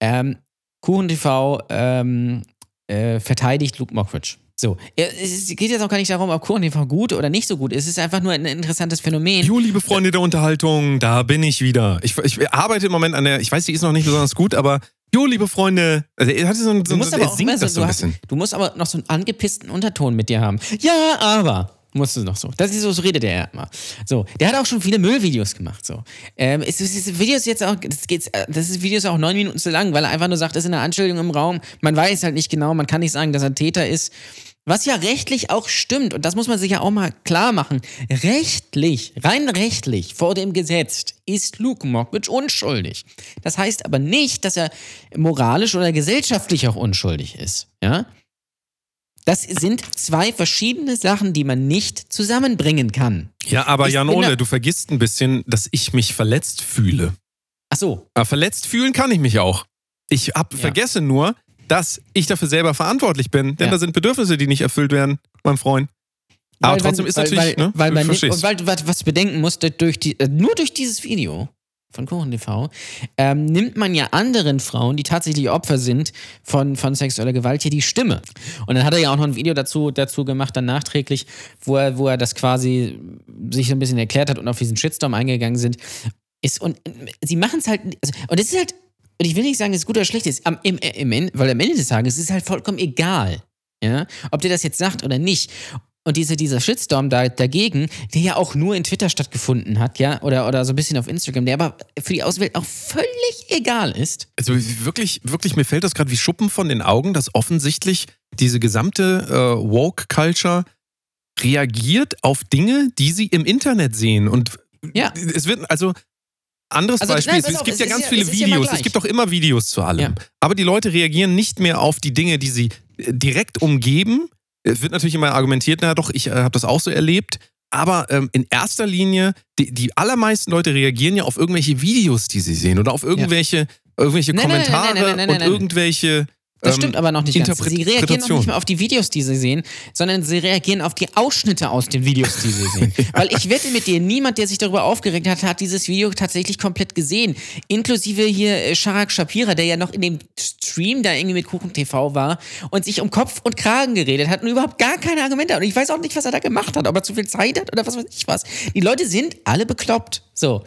[SPEAKER 4] ähm, Kuchen TV ähm, äh, verteidigt Luke Mockridge. So, es geht jetzt auch gar nicht darum, ob Kuchen gut oder nicht so gut ist. Es ist einfach nur ein interessantes Phänomen.
[SPEAKER 2] Jo, liebe Freunde der Unterhaltung, da bin ich wieder. Ich, ich arbeite im Moment an der, ich weiß, die ist noch nicht besonders gut, aber jo, liebe Freunde, also er hatte so ein, so,
[SPEAKER 4] Du musst
[SPEAKER 2] so,
[SPEAKER 4] aber
[SPEAKER 2] er
[SPEAKER 4] auch immer so,
[SPEAKER 2] so ein
[SPEAKER 4] hast, du musst aber noch so einen angepissten Unterton mit dir haben. Ja, aber. Musst du noch so. Das ist so, so redet er immer. So, der hat auch schon viele Müllvideos gemacht. So. Ähm, es ist, es ist Videos jetzt auch, das geht's, äh, das ist Videos auch neun Minuten zu lang, weil er einfach nur sagt, das ist eine Anstellung im Raum. Man weiß halt nicht genau, man kann nicht sagen, dass er Täter ist. Was ja rechtlich auch stimmt, und das muss man sich ja auch mal klar machen. Rechtlich, rein rechtlich, vor dem Gesetz ist Luke Mockridge unschuldig. Das heißt aber nicht, dass er moralisch oder gesellschaftlich auch unschuldig ist. Ja? Das sind zwei verschiedene Sachen, die man nicht zusammenbringen kann.
[SPEAKER 2] Ja, aber
[SPEAKER 4] Ich
[SPEAKER 2] Jan
[SPEAKER 4] bin da-
[SPEAKER 2] Ole, du vergisst ein bisschen, dass ich mich verletzt fühle.
[SPEAKER 4] Ach so,
[SPEAKER 2] Aber verletzt fühlen kann ich mich auch. Ich hab,
[SPEAKER 4] Ja.
[SPEAKER 2] vergesse nur, dass ich dafür selber verantwortlich bin, denn
[SPEAKER 4] Ja.
[SPEAKER 2] da sind Bedürfnisse, die nicht erfüllt werden, mein Freund. Aber
[SPEAKER 4] Weil
[SPEAKER 2] trotzdem ist
[SPEAKER 4] weil,
[SPEAKER 2] natürlich,
[SPEAKER 4] weil,
[SPEAKER 2] ne,
[SPEAKER 4] weil man, und weil du was, bedenken musst, durch die, nur durch dieses Video von Kuchen TV ähm, nimmt man ja anderen Frauen, die tatsächlich Opfer sind von, von sexueller Gewalt, hier die Stimme. Und dann hat er ja auch noch ein Video dazu, dazu gemacht, dann nachträglich, wo er, wo er das quasi sich so ein bisschen erklärt hat und auf diesen Shitstorm eingegangen sind. Ist, und äh, sie machen es halt, also, und es ist halt, und ich will nicht sagen, es gut oder schlecht ist, am, im, im, weil am Ende des Tages ist es halt vollkommen egal, ja, ob der das jetzt sagt oder nicht. Und dieser, dieser Shitstorm da, dagegen, der ja auch nur in Twitter stattgefunden hat, ja, oder, oder so ein bisschen auf Instagram, der aber für die Außenwelt auch völlig egal ist.
[SPEAKER 2] Also wirklich, wirklich, mir fällt das gerade wie Schuppen von den Augen, dass offensichtlich diese gesamte äh, Woke-Culture reagiert auf Dinge, die sie im Internet sehen. Und
[SPEAKER 4] Ja.
[SPEAKER 2] es wird, also anderes
[SPEAKER 4] Also,
[SPEAKER 2] Beispiel,
[SPEAKER 4] nein,
[SPEAKER 2] es,
[SPEAKER 4] auf,
[SPEAKER 2] gibt
[SPEAKER 4] es
[SPEAKER 2] ja ganz
[SPEAKER 4] ja-
[SPEAKER 2] viele Videos, es gibt auch immer Videos zu allem.
[SPEAKER 4] Ja.
[SPEAKER 2] Aber die Leute reagieren nicht mehr auf die Dinge, die sie äh, direkt umgeben. Es wird natürlich immer argumentiert, na doch, ich äh, habe das auch so erlebt. Aber ähm, in erster Linie, die, die allermeisten Leute reagieren ja auf irgendwelche Videos, die sie sehen oder auf irgendwelche, irgendwelche
[SPEAKER 4] Nein,
[SPEAKER 2] Kommentare
[SPEAKER 4] nein, nein,
[SPEAKER 2] und irgendwelche.
[SPEAKER 4] Das
[SPEAKER 2] ähm,
[SPEAKER 4] stimmt aber noch nicht ganz. Sie reagieren noch nicht mehr auf die Videos, die sie sehen, sondern sie reagieren auf die Ausschnitte aus den Videos, die sie sehen. Weil ich wette mit dir, niemand, der sich darüber aufgeregt hat, hat dieses Video tatsächlich komplett gesehen. Inklusive hier äh, Sharak Shapira, der ja noch in dem Stream da irgendwie mit Kuchen TV war und sich um Kopf und Kragen geredet hat und überhaupt gar keine Argumente hat. Und ich weiß auch nicht, was er da gemacht hat, ob er zu viel Zeit hat oder was weiß ich was. Die Leute sind alle bekloppt. So.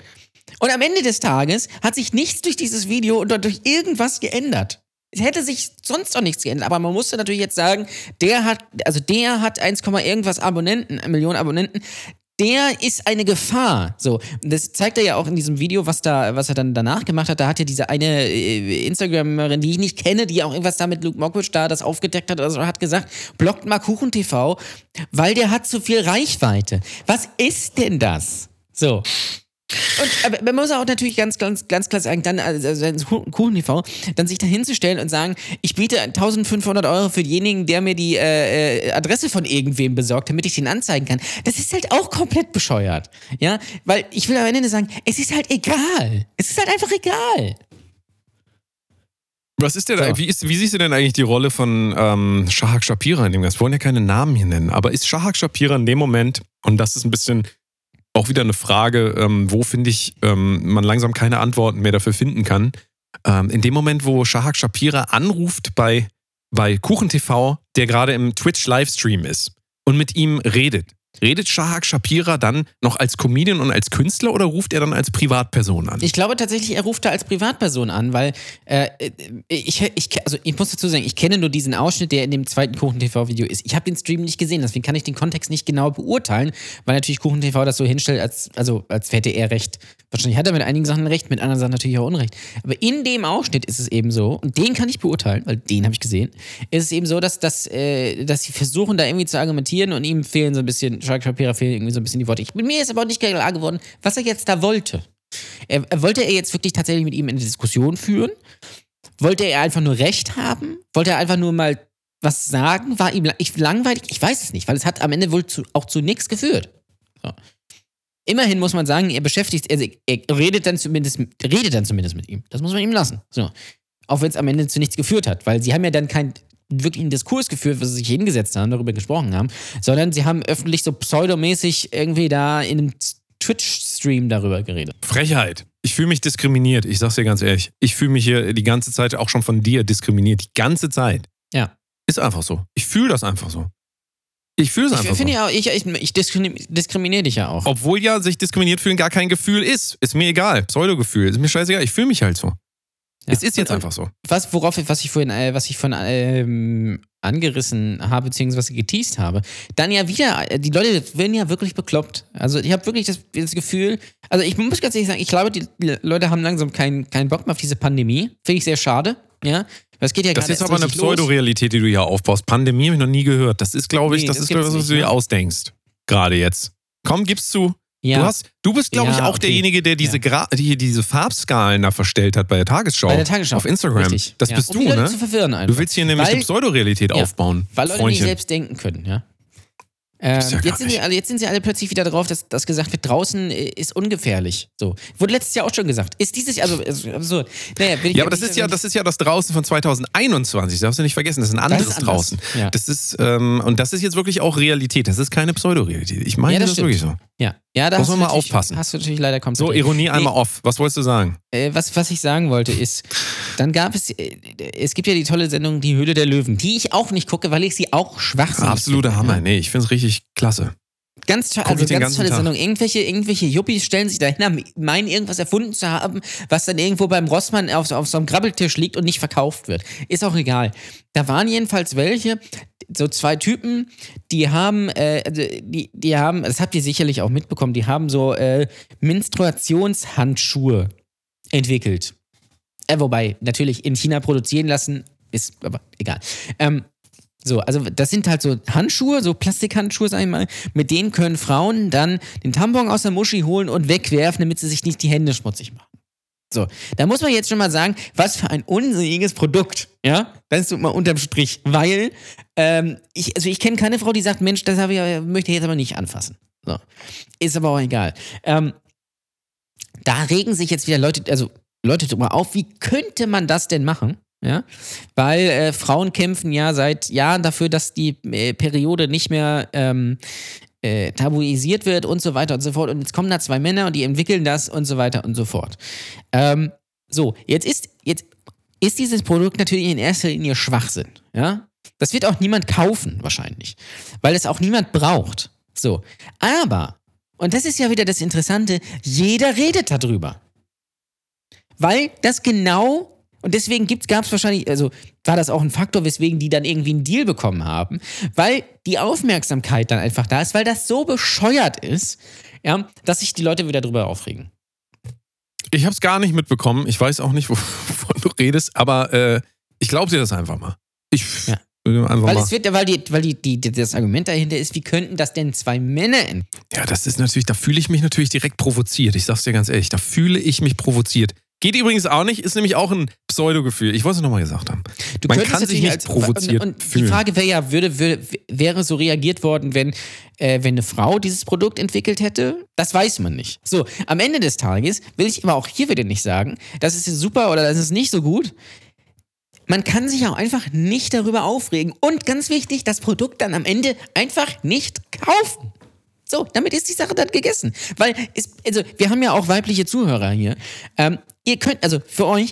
[SPEAKER 4] Und am Ende des Tages hat sich nichts durch dieses Video oder durch irgendwas geändert. Es hätte sich sonst auch nichts geändert, aber man musste natürlich jetzt sagen, der hat, also der hat 1, irgendwas Abonnenten, eine Million Abonnenten. Der ist eine Gefahr. So, das zeigt er ja auch in diesem Video, was da, was er dann danach gemacht hat. Da hat ja diese eine äh, Instagramerin, die ich nicht kenne, die auch irgendwas da mit Luke Mockridge da das aufgedeckt hat oder so, hat gesagt, blockt mal Kuchen TV, weil der hat zu viel Reichweite. Was ist denn das? So. Und aber man muss auch natürlich ganz, ganz, ganz klar sagen, dann also, also Kuchen TV, dann sich da hinzustellen und sagen, ich biete 1500 Euro für denjenigen, der mir die äh, Adresse von irgendwem besorgt, damit ich den anzeigen kann. Das ist halt auch komplett bescheuert. Ja, weil ich will am Ende sagen, es ist halt egal. Es ist halt einfach egal.
[SPEAKER 2] Was ist denn,
[SPEAKER 4] So.
[SPEAKER 2] wie, ist, wie siehst du denn eigentlich die Rolle von ähm, Shahak Shapira in dem Ganzen? Wir wollen ja keine Namen hier nennen, aber ist Shahak Shapira in dem Moment, und das ist ein bisschen auch wieder eine Frage, ähm, wo finde ich, ähm, man langsam keine Antworten mehr dafür finden kann, ähm, in dem Moment, wo Shahak Shapira anruft bei, bei Kuchen TV, der gerade im Twitch-Livestream ist und mit ihm redet, redet Shahak Shapira dann noch als Comedian und als Künstler oder ruft er dann als Privatperson an?
[SPEAKER 4] Ich glaube tatsächlich, er ruft da als Privatperson an, weil äh, ich, ich, also ich muss dazu sagen, ich kenne nur diesen Ausschnitt, der in dem zweiten Kuchen-TV-Video ist. Ich habe den Stream nicht gesehen, deswegen kann ich den Kontext nicht genau beurteilen, weil natürlich Kuchen-TV das so hinstellt, als, also, als hätte er recht. Wahrscheinlich hat er mit einigen Sachen recht, mit anderen Sachen natürlich auch Unrecht. Aber in dem Ausschnitt ist es eben so, und den kann ich beurteilen, weil den habe ich gesehen, ist es eben so, dass, dass, äh, dass sie versuchen, da irgendwie zu argumentieren und ihm fehlen so ein bisschen, Shark Shapira fehlen irgendwie so ein bisschen die Worte. Ich, mir ist aber auch nicht klar geworden, was er jetzt da wollte. Er, wollte er jetzt wirklich tatsächlich mit ihm eine Diskussion führen? Wollte er einfach nur Recht haben? Wollte er einfach nur mal was sagen? War ihm langweilig? Ich weiß es nicht, weil es hat am Ende wohl zu, auch zu nichts geführt. So. Immerhin muss man sagen, er beschäftigt, also er redet dann zumindest, redet dann zumindest mit ihm. Das muss man ihm lassen. So. Auch wenn es am Ende zu nichts geführt hat, weil sie haben ja dann keinen wirklichen Diskurs geführt, wo sie sich hingesetzt haben, darüber gesprochen haben, sondern sie haben öffentlich so pseudomäßig irgendwie da in einem Twitch-Stream darüber geredet.
[SPEAKER 2] Frechheit. Ich fühle mich diskriminiert. Ich sag's dir ganz ehrlich. Ich fühle mich hier die ganze Zeit auch schon von dir diskriminiert. Die ganze Zeit.
[SPEAKER 4] Ja.
[SPEAKER 2] Ist einfach so. Ich fühle das einfach so. Ich fühle es einfach.
[SPEAKER 4] Ich finde
[SPEAKER 2] so.
[SPEAKER 4] ja auch, ich, ich, ich diskriminiere dich ja auch.
[SPEAKER 2] Obwohl ja sich diskriminiert fühlen gar kein Gefühl ist. Ist mir egal. Pseudogefühl. Ist mir scheißegal. Ich fühle mich halt so. Ja. Es ist jetzt einfach so.
[SPEAKER 4] Was, worauf, was ich vorhin, äh, was ich von ähm, angerissen habe, beziehungsweise geteased habe, dann ja wieder, die Leute werden ja wirklich bekloppt. Also ich habe wirklich das, das, Gefühl, also ich muss ganz ehrlich sagen, ich glaube, die Leute haben langsam keinen kein Bock mehr auf diese Pandemie. Finde ich sehr schade. Ja, das geht ja
[SPEAKER 2] Das ist aber eine Pseudorealität, die du hier aufbaust. Pandemie habe ich noch nie gehört. Das ist, glaube ich, nee, das, das ist, das, was du dir ausdenkst. Gerade jetzt. Komm, gib's zu. Ja. Du, hast, du bist, glaube ja, ich, auch okay. derjenige, der diese, ja. die, diese Farbskalen da verstellt hat bei der Tagesschau.
[SPEAKER 4] Bei der Tagesschau.
[SPEAKER 2] Auf Instagram.
[SPEAKER 4] Richtig.
[SPEAKER 2] Das bist um du, ne?
[SPEAKER 4] Zu verwirren einfach.
[SPEAKER 2] Du willst hier nämlich weil, eine Pseudorealität aufbauen.
[SPEAKER 4] Weil Leute
[SPEAKER 2] Freundchen.
[SPEAKER 4] nicht selbst denken können, ja. Ähm, ja jetzt, sind alle, jetzt, sind sie alle plötzlich wieder drauf, dass, dass gesagt wird, draußen ist ungefährlich. So. Wurde letztes Jahr auch schon gesagt. Ist dieses also, also, also naja,
[SPEAKER 2] Ja, aber das ist ja, das ist ja das draußen von 2021. Das darfst du nicht vergessen. Das ist ein anderes ist draußen. Ja. Das ist, ähm, und das ist jetzt wirklich auch Realität. Das ist keine Pseudorealität. Ich meine, ja, das, das wirklich so.
[SPEAKER 4] Ja, ja da
[SPEAKER 2] muss man mal aufpassen.
[SPEAKER 4] Hast du natürlich leider komplett.
[SPEAKER 2] So, Ironie einmal nee. off. Was wolltest du sagen?
[SPEAKER 4] Äh, was, was ich sagen wollte ist, dann gab es, äh, es gibt ja die tolle Sendung Die Höhle der Löwen, die ich auch nicht gucke, weil ich sie auch schwachsinnig
[SPEAKER 2] Absoluter Hammer. Nee, ich finde es richtig klasse.
[SPEAKER 4] Ganz, to also ganz tolle Sendung. Irgendwelche, irgendwelche Yuppies stellen sich dahin, meinen irgendwas erfunden zu haben, was dann irgendwo beim Rossmann auf, auf so einem Grabbeltisch liegt und nicht verkauft wird. Ist auch egal. Da waren jedenfalls welche, so zwei Typen, die haben, äh, also die, die haben, das habt ihr sicherlich auch mitbekommen, die haben so äh, Menstruationshandschuhe entwickelt. Äh, wobei, natürlich in China produzieren lassen, ist aber egal. Ähm, so, also das sind halt so Handschuhe, so Plastikhandschuhe, sag ich mal. Mit denen können Frauen dann den Tampon aus der Muschi holen und wegwerfen, damit sie sich nicht die Hände schmutzig machen. So, da muss man jetzt schon mal sagen, was für ein unsinniges Produkt, ja? Das ist so mal unterm Strich, weil ähm, ich, also ich kenne keine Frau, die sagt, Mensch, das ich, möchte ich jetzt aber nicht anfassen. So, ist aber auch egal. Ähm, da regen sich jetzt wieder Leute, also Leute drüber auf, wie könnte man das denn machen? Ja, weil äh, Frauen kämpfen ja seit Jahren dafür, dass die äh, Periode nicht mehr ähm, äh, tabuisiert wird und so weiter und so fort. Und jetzt kommen da zwei Männer und die entwickeln das und so weiter und so fort. Ähm, so, jetzt ist, jetzt ist dieses Produkt natürlich in erster Linie Schwachsinn. Ja, das wird auch niemand kaufen, wahrscheinlich, weil es auch niemand braucht. So, aber, und das ist ja wieder das Interessante, jeder redet darüber. Weil das genau und deswegen gab es wahrscheinlich, also war das auch ein Faktor, weswegen die dann irgendwie einen Deal bekommen haben, weil die Aufmerksamkeit dann einfach da ist, weil das so bescheuert ist, ja, dass sich die Leute wieder drüber aufregen.
[SPEAKER 2] Ich habe es gar nicht mitbekommen. Ich weiß auch nicht, wovon du redest, aber äh, ich glaube dir das einfach mal. Ich ja. Einfach
[SPEAKER 4] weil
[SPEAKER 2] mal.
[SPEAKER 4] es wird, weil, die, weil die, die, das Argument dahinter ist, wie könnten das denn zwei Männer
[SPEAKER 2] Ja, das ist natürlich, da fühle ich mich natürlich direkt provoziert. Ich sag's dir ganz ehrlich, da fühle ich mich provoziert. Geht übrigens auch nicht, ist nämlich auch ein Pseudo-Gefühl. Ich wollte es nochmal gesagt haben. Du Man kann sich nicht als, provoziert und, und fühlen.
[SPEAKER 4] Die Frage wäre ja, würde, würde, wäre so reagiert worden, wenn, äh, wenn eine Frau dieses Produkt entwickelt hätte? Das weiß man nicht. So, am Ende des Tages will ich aber auch hier wieder nicht sagen, das ist super oder das ist nicht so gut. Man kann sich auch einfach nicht darüber aufregen. Und ganz wichtig, das Produkt dann am Ende einfach nicht kaufen. So, damit ist die Sache dann gegessen. Weil, es, also, wir haben ja auch weibliche Zuhörer hier. Ähm, ihr könnt, also für euch,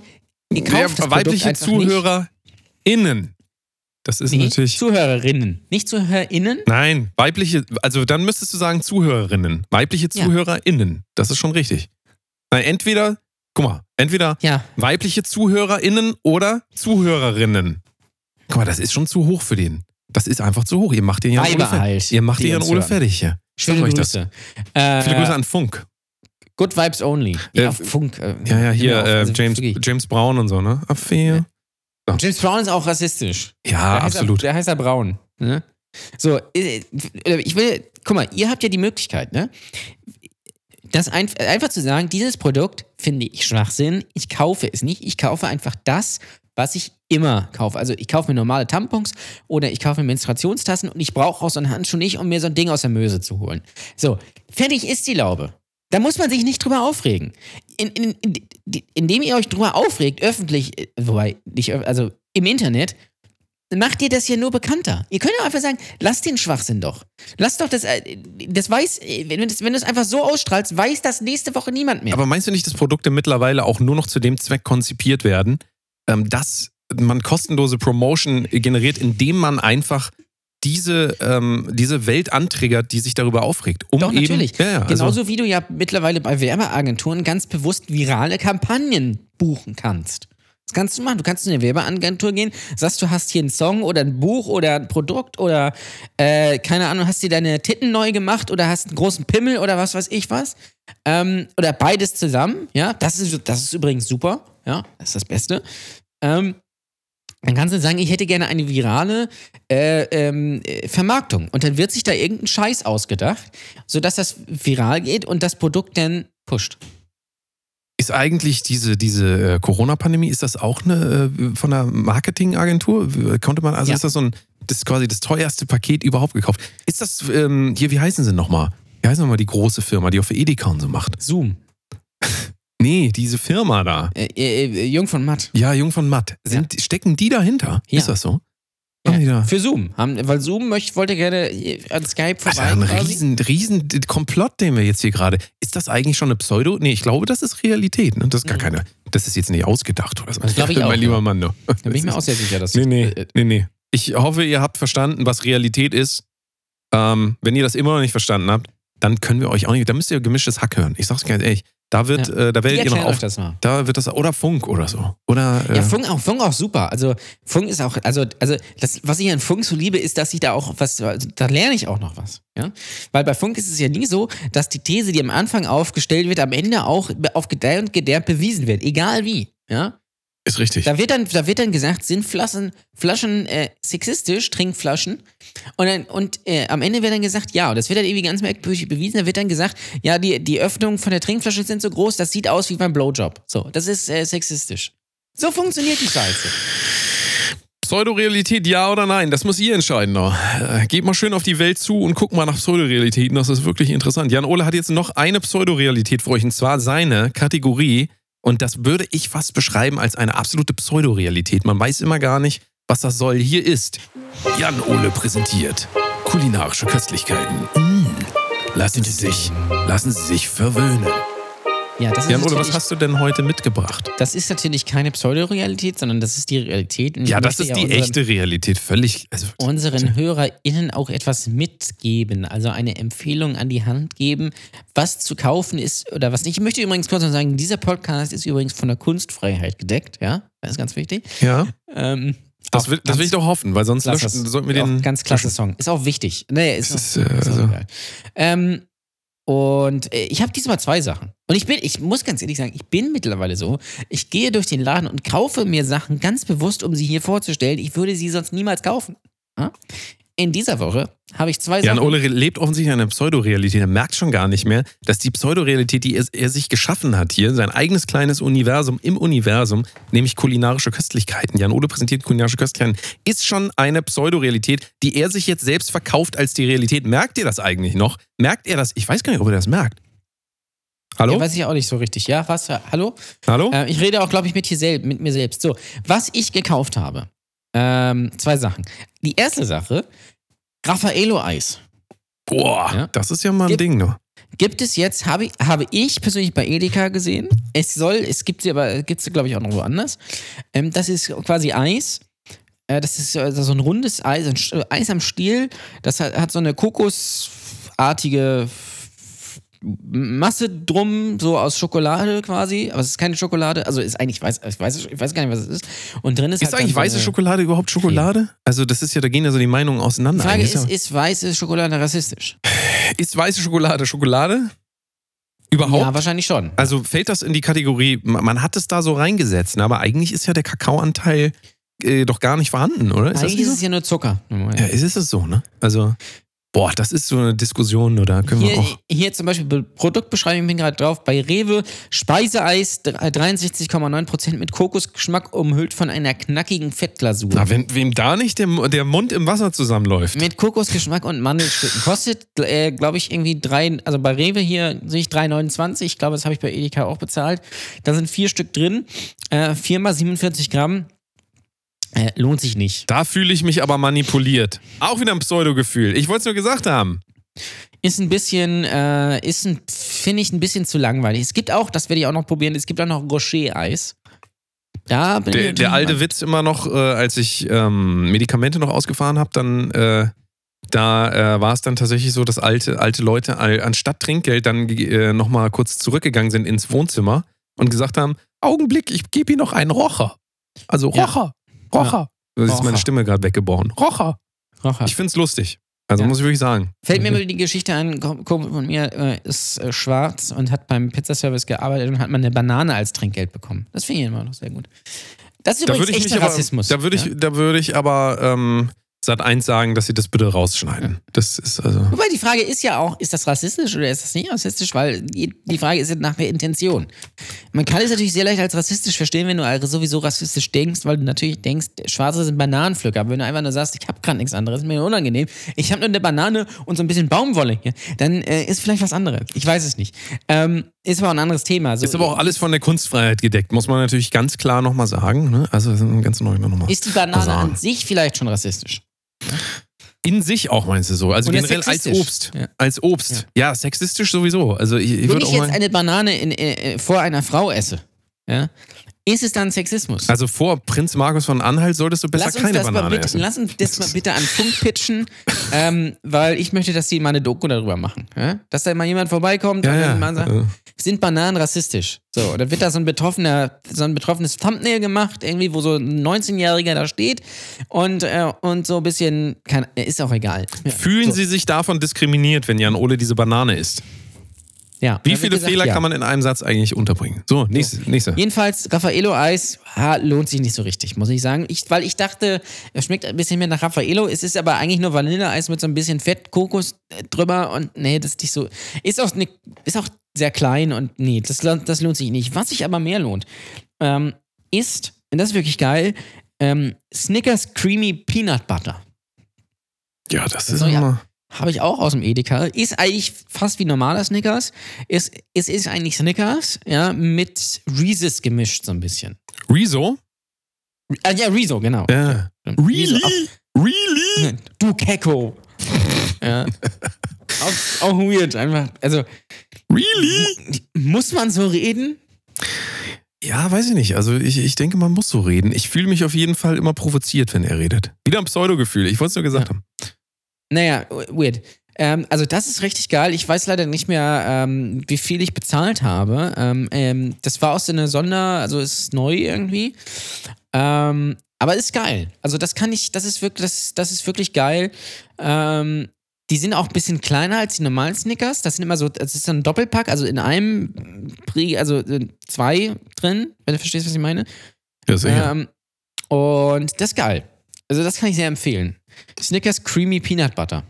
[SPEAKER 4] ihr kauft ja,
[SPEAKER 2] weibliche ZuhörerInnen. Das ist
[SPEAKER 4] Nee,
[SPEAKER 2] natürlich.
[SPEAKER 4] Zuhörerinnen. Nicht ZuhörerInnen.
[SPEAKER 2] Nein, weibliche, also dann müsstest du sagen Zuhörerinnen. Weibliche
[SPEAKER 4] Ja.
[SPEAKER 2] ZuhörerInnen. Das ist schon richtig. Nein, entweder, guck mal, entweder
[SPEAKER 4] Ja.
[SPEAKER 2] weibliche ZuhörerInnen oder Zuhörerinnen. Guck mal, das ist schon zu hoch für den. Das ist einfach zu hoch. Ihr macht den Jan Ole
[SPEAKER 4] halt,
[SPEAKER 2] Ihr macht den
[SPEAKER 4] uns
[SPEAKER 2] Ole fertig hier.
[SPEAKER 4] Schöne
[SPEAKER 2] euch das.
[SPEAKER 4] Grüße. Äh,
[SPEAKER 2] Viele Grüße an Funk.
[SPEAKER 4] Good Vibes Only. Ja,
[SPEAKER 2] Äh,
[SPEAKER 4] Funk. Äh,
[SPEAKER 2] Ja, ja, hier
[SPEAKER 4] auf,
[SPEAKER 2] äh,
[SPEAKER 4] also
[SPEAKER 2] James. James Brown und so, ne? Affair.
[SPEAKER 4] James Brown ist auch rassistisch.
[SPEAKER 2] Ja,
[SPEAKER 4] Der heißt
[SPEAKER 2] absolut.
[SPEAKER 4] Er, der heißt er Braun. Ne? So, äh, ich will, guck mal, ihr habt ja die Möglichkeit, ne? Das ein, einfach zu sagen, dieses Produkt finde ich Schwachsinn, ich kaufe es nicht, ich kaufe einfach das, was ich immer kaufe. Also ich kaufe mir normale Tampons oder ich kaufe mir Menstruationstassen und ich brauche auch so einen Handschuh nicht, um mir so ein Ding aus der Möse zu holen. So, fertig ist die Laube. Da muss man sich nicht drüber aufregen. In, in, in, indem ihr euch drüber aufregt, öffentlich, äh, wobei, nicht, also im Internet, macht ihr das ja nur bekannter. Ihr könnt ja einfach sagen, lasst den Schwachsinn doch. Lasst doch das, äh, das weiß, wenn du das, wenn du es einfach so ausstrahlst, weiß das nächste Woche niemand mehr.
[SPEAKER 2] Aber meinst du nicht, dass Produkte mittlerweile auch nur noch zu dem Zweck konzipiert werden, ähm, dass man kostenlose Promotion generiert, indem man einfach diese, ähm, diese Welt antriggert, die sich darüber aufregt? Um
[SPEAKER 4] Doch,
[SPEAKER 2] eben,
[SPEAKER 4] natürlich.
[SPEAKER 2] Ja, ja, also,
[SPEAKER 4] Genauso wie du ja mittlerweile bei Werbeagenturen ganz bewusst virale Kampagnen buchen kannst. Das kannst du machen. Du kannst in eine Werbeagentur gehen, sagst, du hast hier einen Song oder ein Buch oder ein Produkt oder äh, keine Ahnung, hast dir deine Titten neu gemacht oder hast einen großen Pimmel oder was weiß ich was. Ähm, oder beides zusammen. Ja, das ist, das ist übrigens super. Ja, das ist das Beste. Ähm, dann kannst du sagen, ich hätte gerne eine virale äh, ähm, äh, Vermarktung. Und dann wird sich da irgendein Scheiß ausgedacht, sodass das viral geht und das Produkt dann pusht.
[SPEAKER 2] ist eigentlich diese, diese äh, Corona-Pandemie, ist das auch eine äh, von einer Marketingagentur? Konnte man, also
[SPEAKER 4] Ja.
[SPEAKER 2] ist das so ein, das ist quasi das teuerste Paket überhaupt gekauft. Ist das, ähm, hier, wie heißen sie nochmal? Wie heißt nochmal die große Firma, die auch für Edeka und so macht?
[SPEAKER 4] Zoom.
[SPEAKER 2] Nee, diese Firma da.
[SPEAKER 4] Äh, äh, äh, Jung von Matt.
[SPEAKER 2] Ja, Jung von Matt. Sind, Stecken die dahinter?
[SPEAKER 4] Ja.
[SPEAKER 2] Ist das so? Da?
[SPEAKER 4] Für Zoom. Haben, weil Zoom möchte, wollte gerne äh, an Skype
[SPEAKER 2] Also
[SPEAKER 4] vorbei.
[SPEAKER 2] ein
[SPEAKER 4] quasi.
[SPEAKER 2] riesen, riesen Komplott, den wir jetzt hier gerade. Ist das eigentlich schon eine Pseudo? Nee, ich glaube, das ist Realität. Ne? Das ist gar keine. Das ist jetzt nicht ausgedacht oder so.
[SPEAKER 4] Mhm. Das glaube ich auch,
[SPEAKER 2] Mein lieber
[SPEAKER 4] ja.
[SPEAKER 2] Mann. Ne?
[SPEAKER 4] Da bin ich mir auch sehr sicher, dass
[SPEAKER 2] Nee, nee,
[SPEAKER 4] äh,
[SPEAKER 2] nee, nee. Ich hoffe, ihr habt verstanden, was Realität ist. Ähm, wenn ihr das immer noch nicht verstanden habt, dann können wir euch auch nicht. Da müsst ihr gemischtes Hack hören. Ich sag's ganz ehrlich. Da wird, äh, da werdet ihr noch auf.
[SPEAKER 4] das mal.
[SPEAKER 2] Da wird das. Oder Funk oder so. Oder. Äh,
[SPEAKER 4] Ja, Funk auch, Funk auch super. Also Funk ist auch, also, also das, was ich an Funk so liebe, ist, dass ich da auch was, also, da lerne ich auch noch was. Ja? Weil bei Funk ist es ja nie so, dass die These, die am Anfang aufgestellt wird, am Ende auch auf Gedeih und Gedärm bewiesen wird. Egal wie. Ja?
[SPEAKER 2] Ist richtig.
[SPEAKER 4] Da wird dann, da wird dann gesagt, sind Flaschen, Flaschen äh, sexistisch, Trinkflaschen. Und, dann, und äh, am Ende wird dann gesagt, ja, und das wird dann irgendwie ganz merkwürdig bewiesen. Da wird dann gesagt, ja, die, die Öffnungen von der Trinkflasche sind so groß, das sieht aus wie beim Blowjob. So, das ist äh, sexistisch. So funktioniert die Scheiße.
[SPEAKER 2] Pseudorealität, ja oder nein? Das muss ihr entscheiden. Noch. Äh, Geht mal schön auf die Welt zu und guckt mal nach Pseudorealitäten. Das ist wirklich interessant. Jan Ole hat jetzt noch eine Pseudorealität für euch und zwar seine Kategorie. Und das würde ich fast beschreiben als eine absolute Pseudorealität. Man weiß immer gar nicht, was das soll. Hier ist Jan Ole präsentiert kulinarische Köstlichkeiten. Mm. Lassen Sie sich, lassen Sie sich verwöhnen.
[SPEAKER 4] Ja, das ist,
[SPEAKER 2] Jan Ole, was hast du denn heute mitgebracht?
[SPEAKER 4] das ist natürlich keine Pseudorealität, sondern das ist die Realität. Und
[SPEAKER 2] Ja, das ist die
[SPEAKER 4] unseren,
[SPEAKER 2] echte Realität. Völlig. Also,
[SPEAKER 4] unseren HörerInnen auch etwas mitgeben, also eine Empfehlung an die Hand geben, was zu kaufen ist oder was nicht. Ich möchte übrigens kurz noch sagen, dieser Podcast ist übrigens von der Kunstfreiheit gedeckt, ja, das ist ganz wichtig.
[SPEAKER 2] ja.
[SPEAKER 4] Ähm,
[SPEAKER 2] Das
[SPEAKER 4] auch
[SPEAKER 2] will, das will ich doch hoffen, weil sonst löschen, sollten wir
[SPEAKER 4] auch
[SPEAKER 2] den.
[SPEAKER 4] ganz klasse Song. Ist auch wichtig. Nee, ist, auch,
[SPEAKER 2] ist, äh,
[SPEAKER 4] ist auch geil. Ähm, und äh, ich habe diesmal zwei Sachen. Und ich bin, ich muss ganz ehrlich sagen, ich bin mittlerweile so, ich gehe durch den Laden und kaufe mir Sachen ganz bewusst, um sie hier vorzustellen. Ich würde sie sonst niemals kaufen. In dieser Woche habe ich zwei
[SPEAKER 2] Jan
[SPEAKER 4] Sachen.
[SPEAKER 2] Ole lebt offensichtlich in einer Pseudorealität. Er merkt schon gar nicht mehr, dass die Pseudorealität, die er, er sich geschaffen hat hier, sein eigenes kleines Universum im Universum, nämlich kulinarische Köstlichkeiten. Jan Ole präsentiert kulinarische Köstlichkeiten, ist schon eine Pseudorealität, die er sich jetzt selbst verkauft als die Realität. Merkt ihr das eigentlich noch? Merkt er das? Ich weiß gar nicht, ob er das merkt. Hallo?
[SPEAKER 4] Ja, weiß ich auch nicht so richtig. Ja, was? Hallo?
[SPEAKER 2] Hallo?
[SPEAKER 4] Äh, ich rede auch, glaube ich, mit, hier mit mir selbst. So, was ich gekauft habe. Ähm, zwei Sachen. Die erste Sache, Raffaello-Eis.
[SPEAKER 2] Boah,
[SPEAKER 4] Ja.
[SPEAKER 2] das ist ja mal ein
[SPEAKER 4] Gib-
[SPEAKER 2] Ding, ne?
[SPEAKER 4] Gibt es jetzt, habe ich, habe ich persönlich bei Edeka gesehen. Es soll, es gibt sie aber, gibt es glaube ich auch noch woanders. Ähm, das ist quasi Eis Äh, das ist äh, so ein rundes Eis, ein Eis am Stiel. Das hat, hat so eine kokosartige Masse drum, so aus Schokolade quasi. Aber es ist keine Schokolade. Also ist eigentlich, ich weiß, ich weiß, ich weiß gar nicht, was es ist. Und drin ist,
[SPEAKER 2] Ist
[SPEAKER 4] halt
[SPEAKER 2] eigentlich
[SPEAKER 4] so
[SPEAKER 2] weiße
[SPEAKER 4] eine-
[SPEAKER 2] Schokolade überhaupt Schokolade? Also das ist ja, da gehen ja so die Meinungen
[SPEAKER 4] Die
[SPEAKER 2] auseinander.
[SPEAKER 4] Frage
[SPEAKER 2] Eigentlich
[SPEAKER 4] ist,
[SPEAKER 2] ja-
[SPEAKER 4] ist weiße Schokolade rassistisch?
[SPEAKER 2] ist weiße Schokolade Schokolade? Überhaupt?
[SPEAKER 4] Ja, wahrscheinlich schon.
[SPEAKER 2] Also fällt das in die Kategorie, man hat es da so reingesetzt, ne? aber eigentlich ist ja der Kakaoanteil äh, doch gar nicht vorhanden, oder? Ist das
[SPEAKER 4] Eigentlich
[SPEAKER 2] nicht
[SPEAKER 4] ist
[SPEAKER 2] so?
[SPEAKER 4] es ja nur Zucker.
[SPEAKER 2] Ja, ist es so, ne? Also, boah, das ist so eine Diskussion, oder können wir
[SPEAKER 4] Hier,
[SPEAKER 2] auch.
[SPEAKER 4] hier zum Beispiel Be- Produktbeschreibung, ich bin gerade drauf, bei Rewe Speiseeis 63,9% mit Kokosgeschmack umhüllt von einer knackigen Fettglasur.
[SPEAKER 2] Na, wenn wem da nicht der, der Mund im Wasser zusammenläuft.
[SPEAKER 4] Mit Kokosgeschmack und Mandelstücken. Kostet, äh, glaube ich, irgendwie drei, also bei Rewe hier sehe ich 3,29. Ich glaube, das habe ich bei Edeka auch bezahlt. Da sind vier Stück drin. Äh, viermal 47 Gramm. Äh, lohnt sich nicht.
[SPEAKER 2] Da fühle ich mich aber manipuliert. Auch wieder ein Pseudo-Gefühl. Ich wollte es nur gesagt haben.
[SPEAKER 4] Ist ein bisschen, äh, ist ein, finde ich, ein bisschen zu langweilig. Es gibt auch, das werde ich auch noch probieren, es gibt auch noch Rocher-Eis. Da bin
[SPEAKER 2] Der,
[SPEAKER 4] ich
[SPEAKER 2] der alte Witz immer noch, äh, als ich ähm, Medikamente noch ausgefahren habe, dann äh, da äh, war es dann tatsächlich so, dass alte, alte Leute anstatt Trinkgeld dann äh, nochmal kurz zurückgegangen sind ins Wohnzimmer und gesagt haben, Augenblick, ich gebe Ihnen noch einen Rocher. Also
[SPEAKER 4] Ja.
[SPEAKER 2] Rocher, Rocher. Das ist
[SPEAKER 4] Rocher.
[SPEAKER 2] meine Stimme gerade weggeboren. Rocher.
[SPEAKER 4] Rocher.
[SPEAKER 2] Ich finde es lustig. Also
[SPEAKER 4] Ja.
[SPEAKER 2] muss ich wirklich sagen.
[SPEAKER 4] Fällt mir mal die Geschichte ein, Kumpel von mir äh, ist äh, schwarz und hat beim Pizzaservice gearbeitet und hat mal eine Banane als Trinkgeld bekommen. Das finde ich immer noch sehr gut. Das ist
[SPEAKER 2] Da
[SPEAKER 4] übrigens
[SPEAKER 2] würde ich
[SPEAKER 4] echter
[SPEAKER 2] mich aber,
[SPEAKER 4] Rassismus.
[SPEAKER 2] da würde ich,
[SPEAKER 4] ja?
[SPEAKER 2] da würde ich aber ähm, Sat 1 sagen, dass sie das bitte rausschneiden. Das ist also.
[SPEAKER 4] Wobei die Frage ist ja auch, ist das rassistisch oder ist das nicht rassistisch? Weil die, die Frage ist ja nach der Intention. Man kann es natürlich sehr leicht als rassistisch verstehen, wenn du also sowieso rassistisch denkst, weil du natürlich denkst, Schwarze sind Bananenpflücker. Aber wenn du einfach nur sagst, ich habe gerade nichts anderes, ist mir unangenehm, ich habe nur eine Banane und so ein bisschen Baumwolle hier, dann äh, ist vielleicht was anderes. Ich weiß es nicht. Ähm, ist aber auch ein anderes Thema. So,
[SPEAKER 2] Ist aber auch alles von der Kunstfreiheit gedeckt, muss man natürlich ganz klar nochmal sagen. Ne? Also ganz neu nochmal.
[SPEAKER 4] Ist die Banane an sich vielleicht schon rassistisch?
[SPEAKER 2] In sich auch meinst du so. Also
[SPEAKER 4] Oder
[SPEAKER 2] generell als. Obst.
[SPEAKER 4] Ja.
[SPEAKER 2] Als Obst. Ja. sexistisch sowieso. Also ich, ich
[SPEAKER 4] Wenn ich jetzt eine Banane in, äh, vor einer Frau esse, ja, ist es dann Sexismus?
[SPEAKER 2] also vor Prinz Markus von Anhalt solltest du besser
[SPEAKER 4] Lass
[SPEAKER 2] keine Banane
[SPEAKER 4] bitte,
[SPEAKER 2] essen.
[SPEAKER 4] lass uns das mal bitte an Funk pitchen, ähm, weil ich möchte, dass die mal eine Doku darüber machen. Ja? Dass da mal jemand vorbeikommt
[SPEAKER 2] Ja,
[SPEAKER 4] und
[SPEAKER 2] ja.
[SPEAKER 4] mal sagt, sind Bananen rassistisch? So, dann wird da so ein betroffener, so ein betroffenes Thumbnail gemacht, irgendwie, wo so ein 19-Jähriger da steht und, äh, und so ein bisschen, kann, ist auch egal.
[SPEAKER 2] Fühlen
[SPEAKER 4] so.
[SPEAKER 2] Sie sich davon diskriminiert, wenn Jan Ole diese Banane isst?
[SPEAKER 4] Ja,
[SPEAKER 2] Wie viele
[SPEAKER 4] gesagt,
[SPEAKER 2] Fehler
[SPEAKER 4] ja.
[SPEAKER 2] kann man in einem Satz eigentlich unterbringen? So, nächste. nächste.
[SPEAKER 4] Jedenfalls, Raffaello Eis ha, lohnt sich nicht so richtig, muss ich sagen. Ich, weil ich dachte, es schmeckt ein bisschen mehr nach Raffaello. Es ist aber eigentlich nur Vanilleeis mit so ein bisschen Fett, Kokos äh, drüber und nee, das ist nicht so. Ist auch, ne, ist auch sehr klein und nee, das, lohnt- das lohnt sich nicht. Was sich aber mehr lohnt, ähm, ist, und das ist wirklich geil, ähm, Snickers Creamy Peanut Butter.
[SPEAKER 2] Ja, das ist
[SPEAKER 4] So, ja. Habe ich auch aus dem Edeka. Ist eigentlich fast wie normaler Snickers. Es, es ist eigentlich Snickers, ja, mit Reese's gemischt so ein bisschen.
[SPEAKER 2] Rezo?
[SPEAKER 4] Ah, ja, Rezo, genau.
[SPEAKER 2] Ja.
[SPEAKER 4] Rezo,
[SPEAKER 2] Really?
[SPEAKER 4] Du Kecko. ja. Auch, auch weird, einfach. Also,
[SPEAKER 2] Really?
[SPEAKER 4] muss man so reden?
[SPEAKER 2] Ja, weiß ich nicht. Also ich, ich denke, man muss so reden. Ich fühle mich auf jeden Fall immer provoziert, wenn er redet. Wieder ein Pseudo-Gefühl. Ich wollte es nur gesagt haben.
[SPEAKER 4] Naja, weird. Ähm, also, das ist richtig geil. Ich weiß leider nicht mehr, ähm, wie viel ich bezahlt habe. Ähm, ähm, das war aus so einer Sonder, also es ist neu irgendwie. Ähm, aber ist geil. Also, das kann ich, das ist wirklich, das, das ist wirklich geil. Ähm, die sind auch ein bisschen kleiner als die normalen Snickers. Das sind immer so, das ist so ein Doppelpack, also in einem, also zwei drin, wenn du verstehst, was ich meine.
[SPEAKER 2] Ja, sicher.
[SPEAKER 4] Und das ist geil. Also, das kann ich sehr empfehlen. Snickers Creamy Peanut Butter.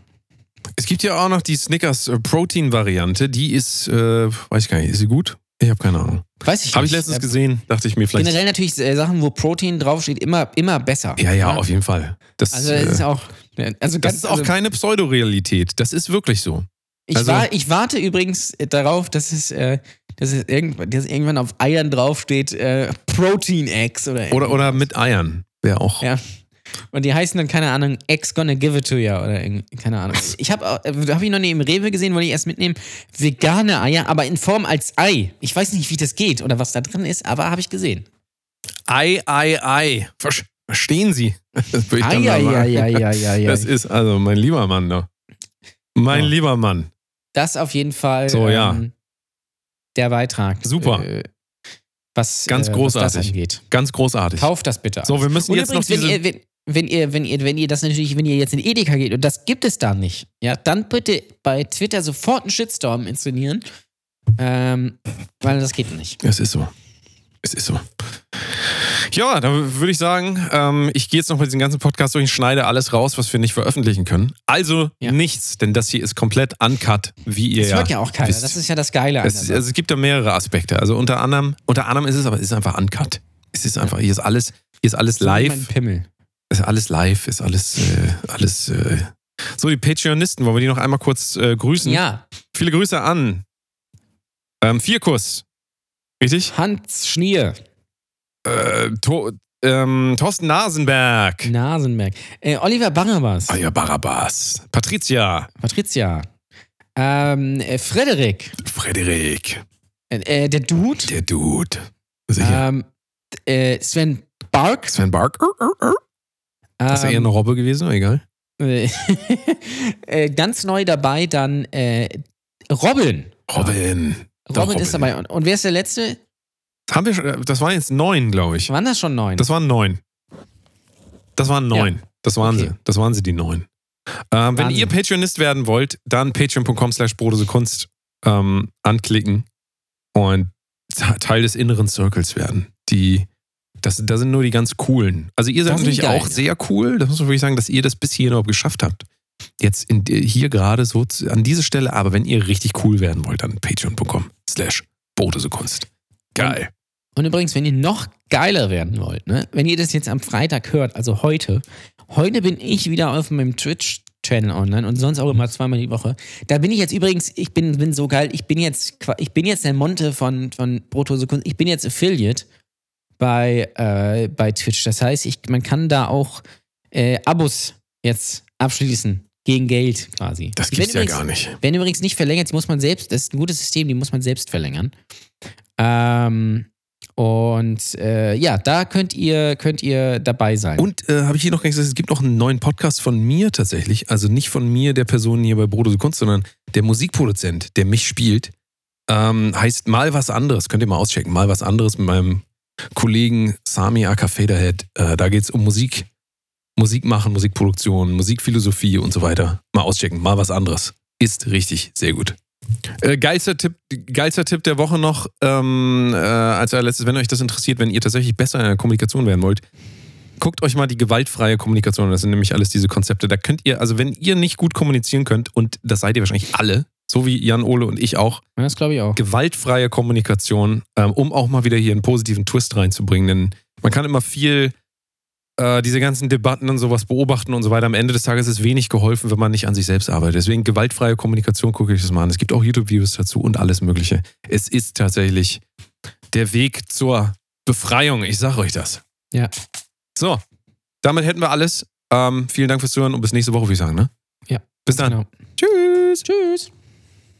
[SPEAKER 2] Es gibt ja auch noch die Snickers äh, Protein-Variante. Die ist, äh, weiß ich gar nicht, ist sie gut? Ich habe keine Ahnung.
[SPEAKER 4] Weiß ich
[SPEAKER 2] Habe ich
[SPEAKER 4] nicht.
[SPEAKER 2] letztens
[SPEAKER 4] Äh,
[SPEAKER 2] gesehen, dachte ich mir vielleicht.
[SPEAKER 4] Generell natürlich äh, Sachen, wo Protein draufsteht, immer, immer besser.
[SPEAKER 2] ja, ja, auf jeden Fall. Das,
[SPEAKER 4] Also,
[SPEAKER 2] äh,
[SPEAKER 4] ist auch. Also
[SPEAKER 2] das
[SPEAKER 4] ganz,
[SPEAKER 2] ist auch
[SPEAKER 4] also,
[SPEAKER 2] keine Pseudorealität. Das ist wirklich so.
[SPEAKER 4] ich,
[SPEAKER 2] also-
[SPEAKER 4] war, ich warte übrigens äh, darauf, dass es, äh, dass es irgendwann, dass irgendwann auf Eiern draufsteht, äh, Protein Eggs oder
[SPEAKER 2] Oder, oder mit Eiern. Wäre auch.
[SPEAKER 4] Ja. Und die heißen dann, keine Ahnung, Eggs gonna give it to you oder irgendwie, keine Ahnung. Ich habe hab ich noch nie im Rewe gesehen, wollte ich erst mitnehmen, vegane Eier, aber in Form als Ei. Ich weiß nicht, wie das geht oder was da drin ist, aber habe ich gesehen.
[SPEAKER 2] Ei, Ei, Ei. Verstehen Sie? Das
[SPEAKER 4] ja,
[SPEAKER 2] sagen.
[SPEAKER 4] ja, ja, ja, ja.
[SPEAKER 2] Das ist also mein lieber Mann, ne? Mein
[SPEAKER 4] Ja.
[SPEAKER 2] lieber Mann.
[SPEAKER 4] Das auf jeden Fall
[SPEAKER 2] So, ja.
[SPEAKER 4] ähm, der Beitrag.
[SPEAKER 2] Super.
[SPEAKER 4] Äh, was,
[SPEAKER 2] Ganz
[SPEAKER 4] äh,
[SPEAKER 2] großartig.
[SPEAKER 4] Was das angeht.
[SPEAKER 2] Ganz großartig.
[SPEAKER 4] Kauft das bitte.
[SPEAKER 2] So, wir müssen
[SPEAKER 4] Und
[SPEAKER 2] jetzt
[SPEAKER 4] übrigens,
[SPEAKER 2] noch diese.
[SPEAKER 4] wenn, ihr, wenn, wenn, ihr, wenn, ihr, wenn ihr das natürlich, wenn ihr jetzt in Edeka geht und das gibt es da nicht, ja, dann bitte bei Twitter sofort einen Shitstorm inszenieren. Ähm, weil das geht nicht.
[SPEAKER 2] Es ist so. Es ist so. Ja, dann würde ich sagen, ähm, ich gehe jetzt noch mit diesem ganzen Podcast durch und schneide alles raus, was wir nicht veröffentlichen können. Also
[SPEAKER 4] Ja.
[SPEAKER 2] nichts, denn das hier ist komplett uncut, wie ihr
[SPEAKER 4] Das hört ja auch keiner.
[SPEAKER 2] wisst.
[SPEAKER 4] Das ist ja das Geile
[SPEAKER 2] Es, ist- also es gibt da mehrere Aspekte. Also unter anderem, unter anderem ist es aber es ist einfach uncut. Es ist einfach, hier ist alles, hier ist alles live.
[SPEAKER 4] Mein Pimmel.
[SPEAKER 2] Ist alles live, ist alles, äh, alles. Äh. So, die Patreonisten, wollen wir die noch einmal kurz äh, grüßen?
[SPEAKER 4] Ja,
[SPEAKER 2] Viele Grüße an ähm, Vierkuss. Richtig?
[SPEAKER 4] Hans Schnier,
[SPEAKER 2] Äh, to, ähm, Thorsten Nasenberg.
[SPEAKER 4] Nasenberg, äh, Oliver Barnabas,
[SPEAKER 2] Ah ja, Barabbas. Patricia.
[SPEAKER 4] Patricia, ähm, äh, Frederik,
[SPEAKER 2] Frederik.
[SPEAKER 4] äh, äh, der Dude,
[SPEAKER 2] Der Dude. Sicher.
[SPEAKER 4] ähm, äh, Sven Bark,
[SPEAKER 2] Sven Bark. Das ist eher eine
[SPEAKER 4] ähm,
[SPEAKER 2] Robbe gewesen, aber egal.
[SPEAKER 4] äh, äh, ganz neu dabei dann äh, Robin.
[SPEAKER 2] Robin. Der
[SPEAKER 4] Robin ist dabei. Und, und wer ist der letzte?
[SPEAKER 2] Haben wir schon, das waren jetzt neun, glaube ich.
[SPEAKER 4] Waren das schon neun?
[SPEAKER 2] Das waren neun. Das waren neun. Das waren
[SPEAKER 4] Okay.
[SPEAKER 2] sie. Das waren sie, die neun. Ähm, wenn ihr Patreonist werden wollt, dann patreon.com slash Kunst ähm, anklicken und te- Teil des inneren Circles werden. Die, das, das sind nur die ganz coolen. Also ihr seid natürlich auch
[SPEAKER 4] Geilen,
[SPEAKER 2] sehr cool. Das muss man wirklich sagen, dass ihr das bis hierhin überhaupt geschafft habt. Jetzt in, hier gerade so an diese Stelle, aber wenn ihr richtig cool werden wollt, dann patreon.com slash Kunst. Geil.
[SPEAKER 4] Und übrigens, wenn ihr noch geiler werden wollt, ne? wenn ihr das jetzt am Freitag hört, also heute, heute bin ich wieder auf meinem Twitch-Channel online und sonst auch immer zweimal die Woche. Da bin ich jetzt übrigens, ich bin, bin so geil, ich bin jetzt, ich bin jetzt der Monte von, von Brotose Kunst, ich bin jetzt Affiliate bei, äh, bei Twitch. Das heißt, ich, man kann da auch äh, Abos jetzt abschließen gegen Geld quasi.
[SPEAKER 2] Das gibt's ja gar nicht.
[SPEAKER 4] werden übrigens nicht verlängert, die muss man selbst, das ist ein gutes System, die muss man selbst verlängern. Ähm, und äh, ja, da könnt ihr, könnt ihr dabei sein.
[SPEAKER 2] Und äh, habe ich hier noch gar nicht gesagt, es gibt noch einen neuen Podcast von mir tatsächlich. Also nicht von mir, der Person hier bei Brotose Kunst, sondern der Musikproduzent, der mich spielt. Ähm, heißt Mal was anderes. Könnt ihr mal auschecken. Mal was anderes mit meinem Kollegen Sami aka Faderhead. Äh, da geht es um Musik. Musik machen, Musikproduktion, Musikphilosophie und so weiter. Mal auschecken. Mal was anderes. Ist richtig sehr gut. Äh, geilster, Tipp, geilster Tipp der Woche noch, ähm, äh, als allerletztes, wenn euch das interessiert, wenn ihr tatsächlich besser in der Kommunikation werden wollt, guckt euch mal die gewaltfreie Kommunikation an. Das sind nämlich alles diese Konzepte. Da könnt ihr, also wenn ihr nicht gut kommunizieren könnt, und das seid ihr wahrscheinlich alle, so wie Jan Ole und ich auch,
[SPEAKER 4] das glaube ich auch.
[SPEAKER 2] gewaltfreie Kommunikation, ähm, um auch mal wieder hier einen positiven Twist reinzubringen. Denn man kann immer viel äh, diese ganzen Debatten und sowas beobachten und so weiter. Am Ende des Tages ist wenig geholfen, wenn man nicht an sich selbst arbeitet. Deswegen gewaltfreie Kommunikation gucke ich das mal an. Es gibt auch YouTube-Videos dazu und alles Mögliche. Es ist tatsächlich der Weg zur Befreiung. Ich sage euch das.
[SPEAKER 4] Ja.
[SPEAKER 2] So, damit hätten wir alles. Ähm, vielen Dank fürs Zuhören und bis nächste Woche, würde ich sagen. Ne?
[SPEAKER 4] Ja.
[SPEAKER 2] Bis dann.
[SPEAKER 4] Genau.
[SPEAKER 2] Tschüss.
[SPEAKER 4] Tschüss.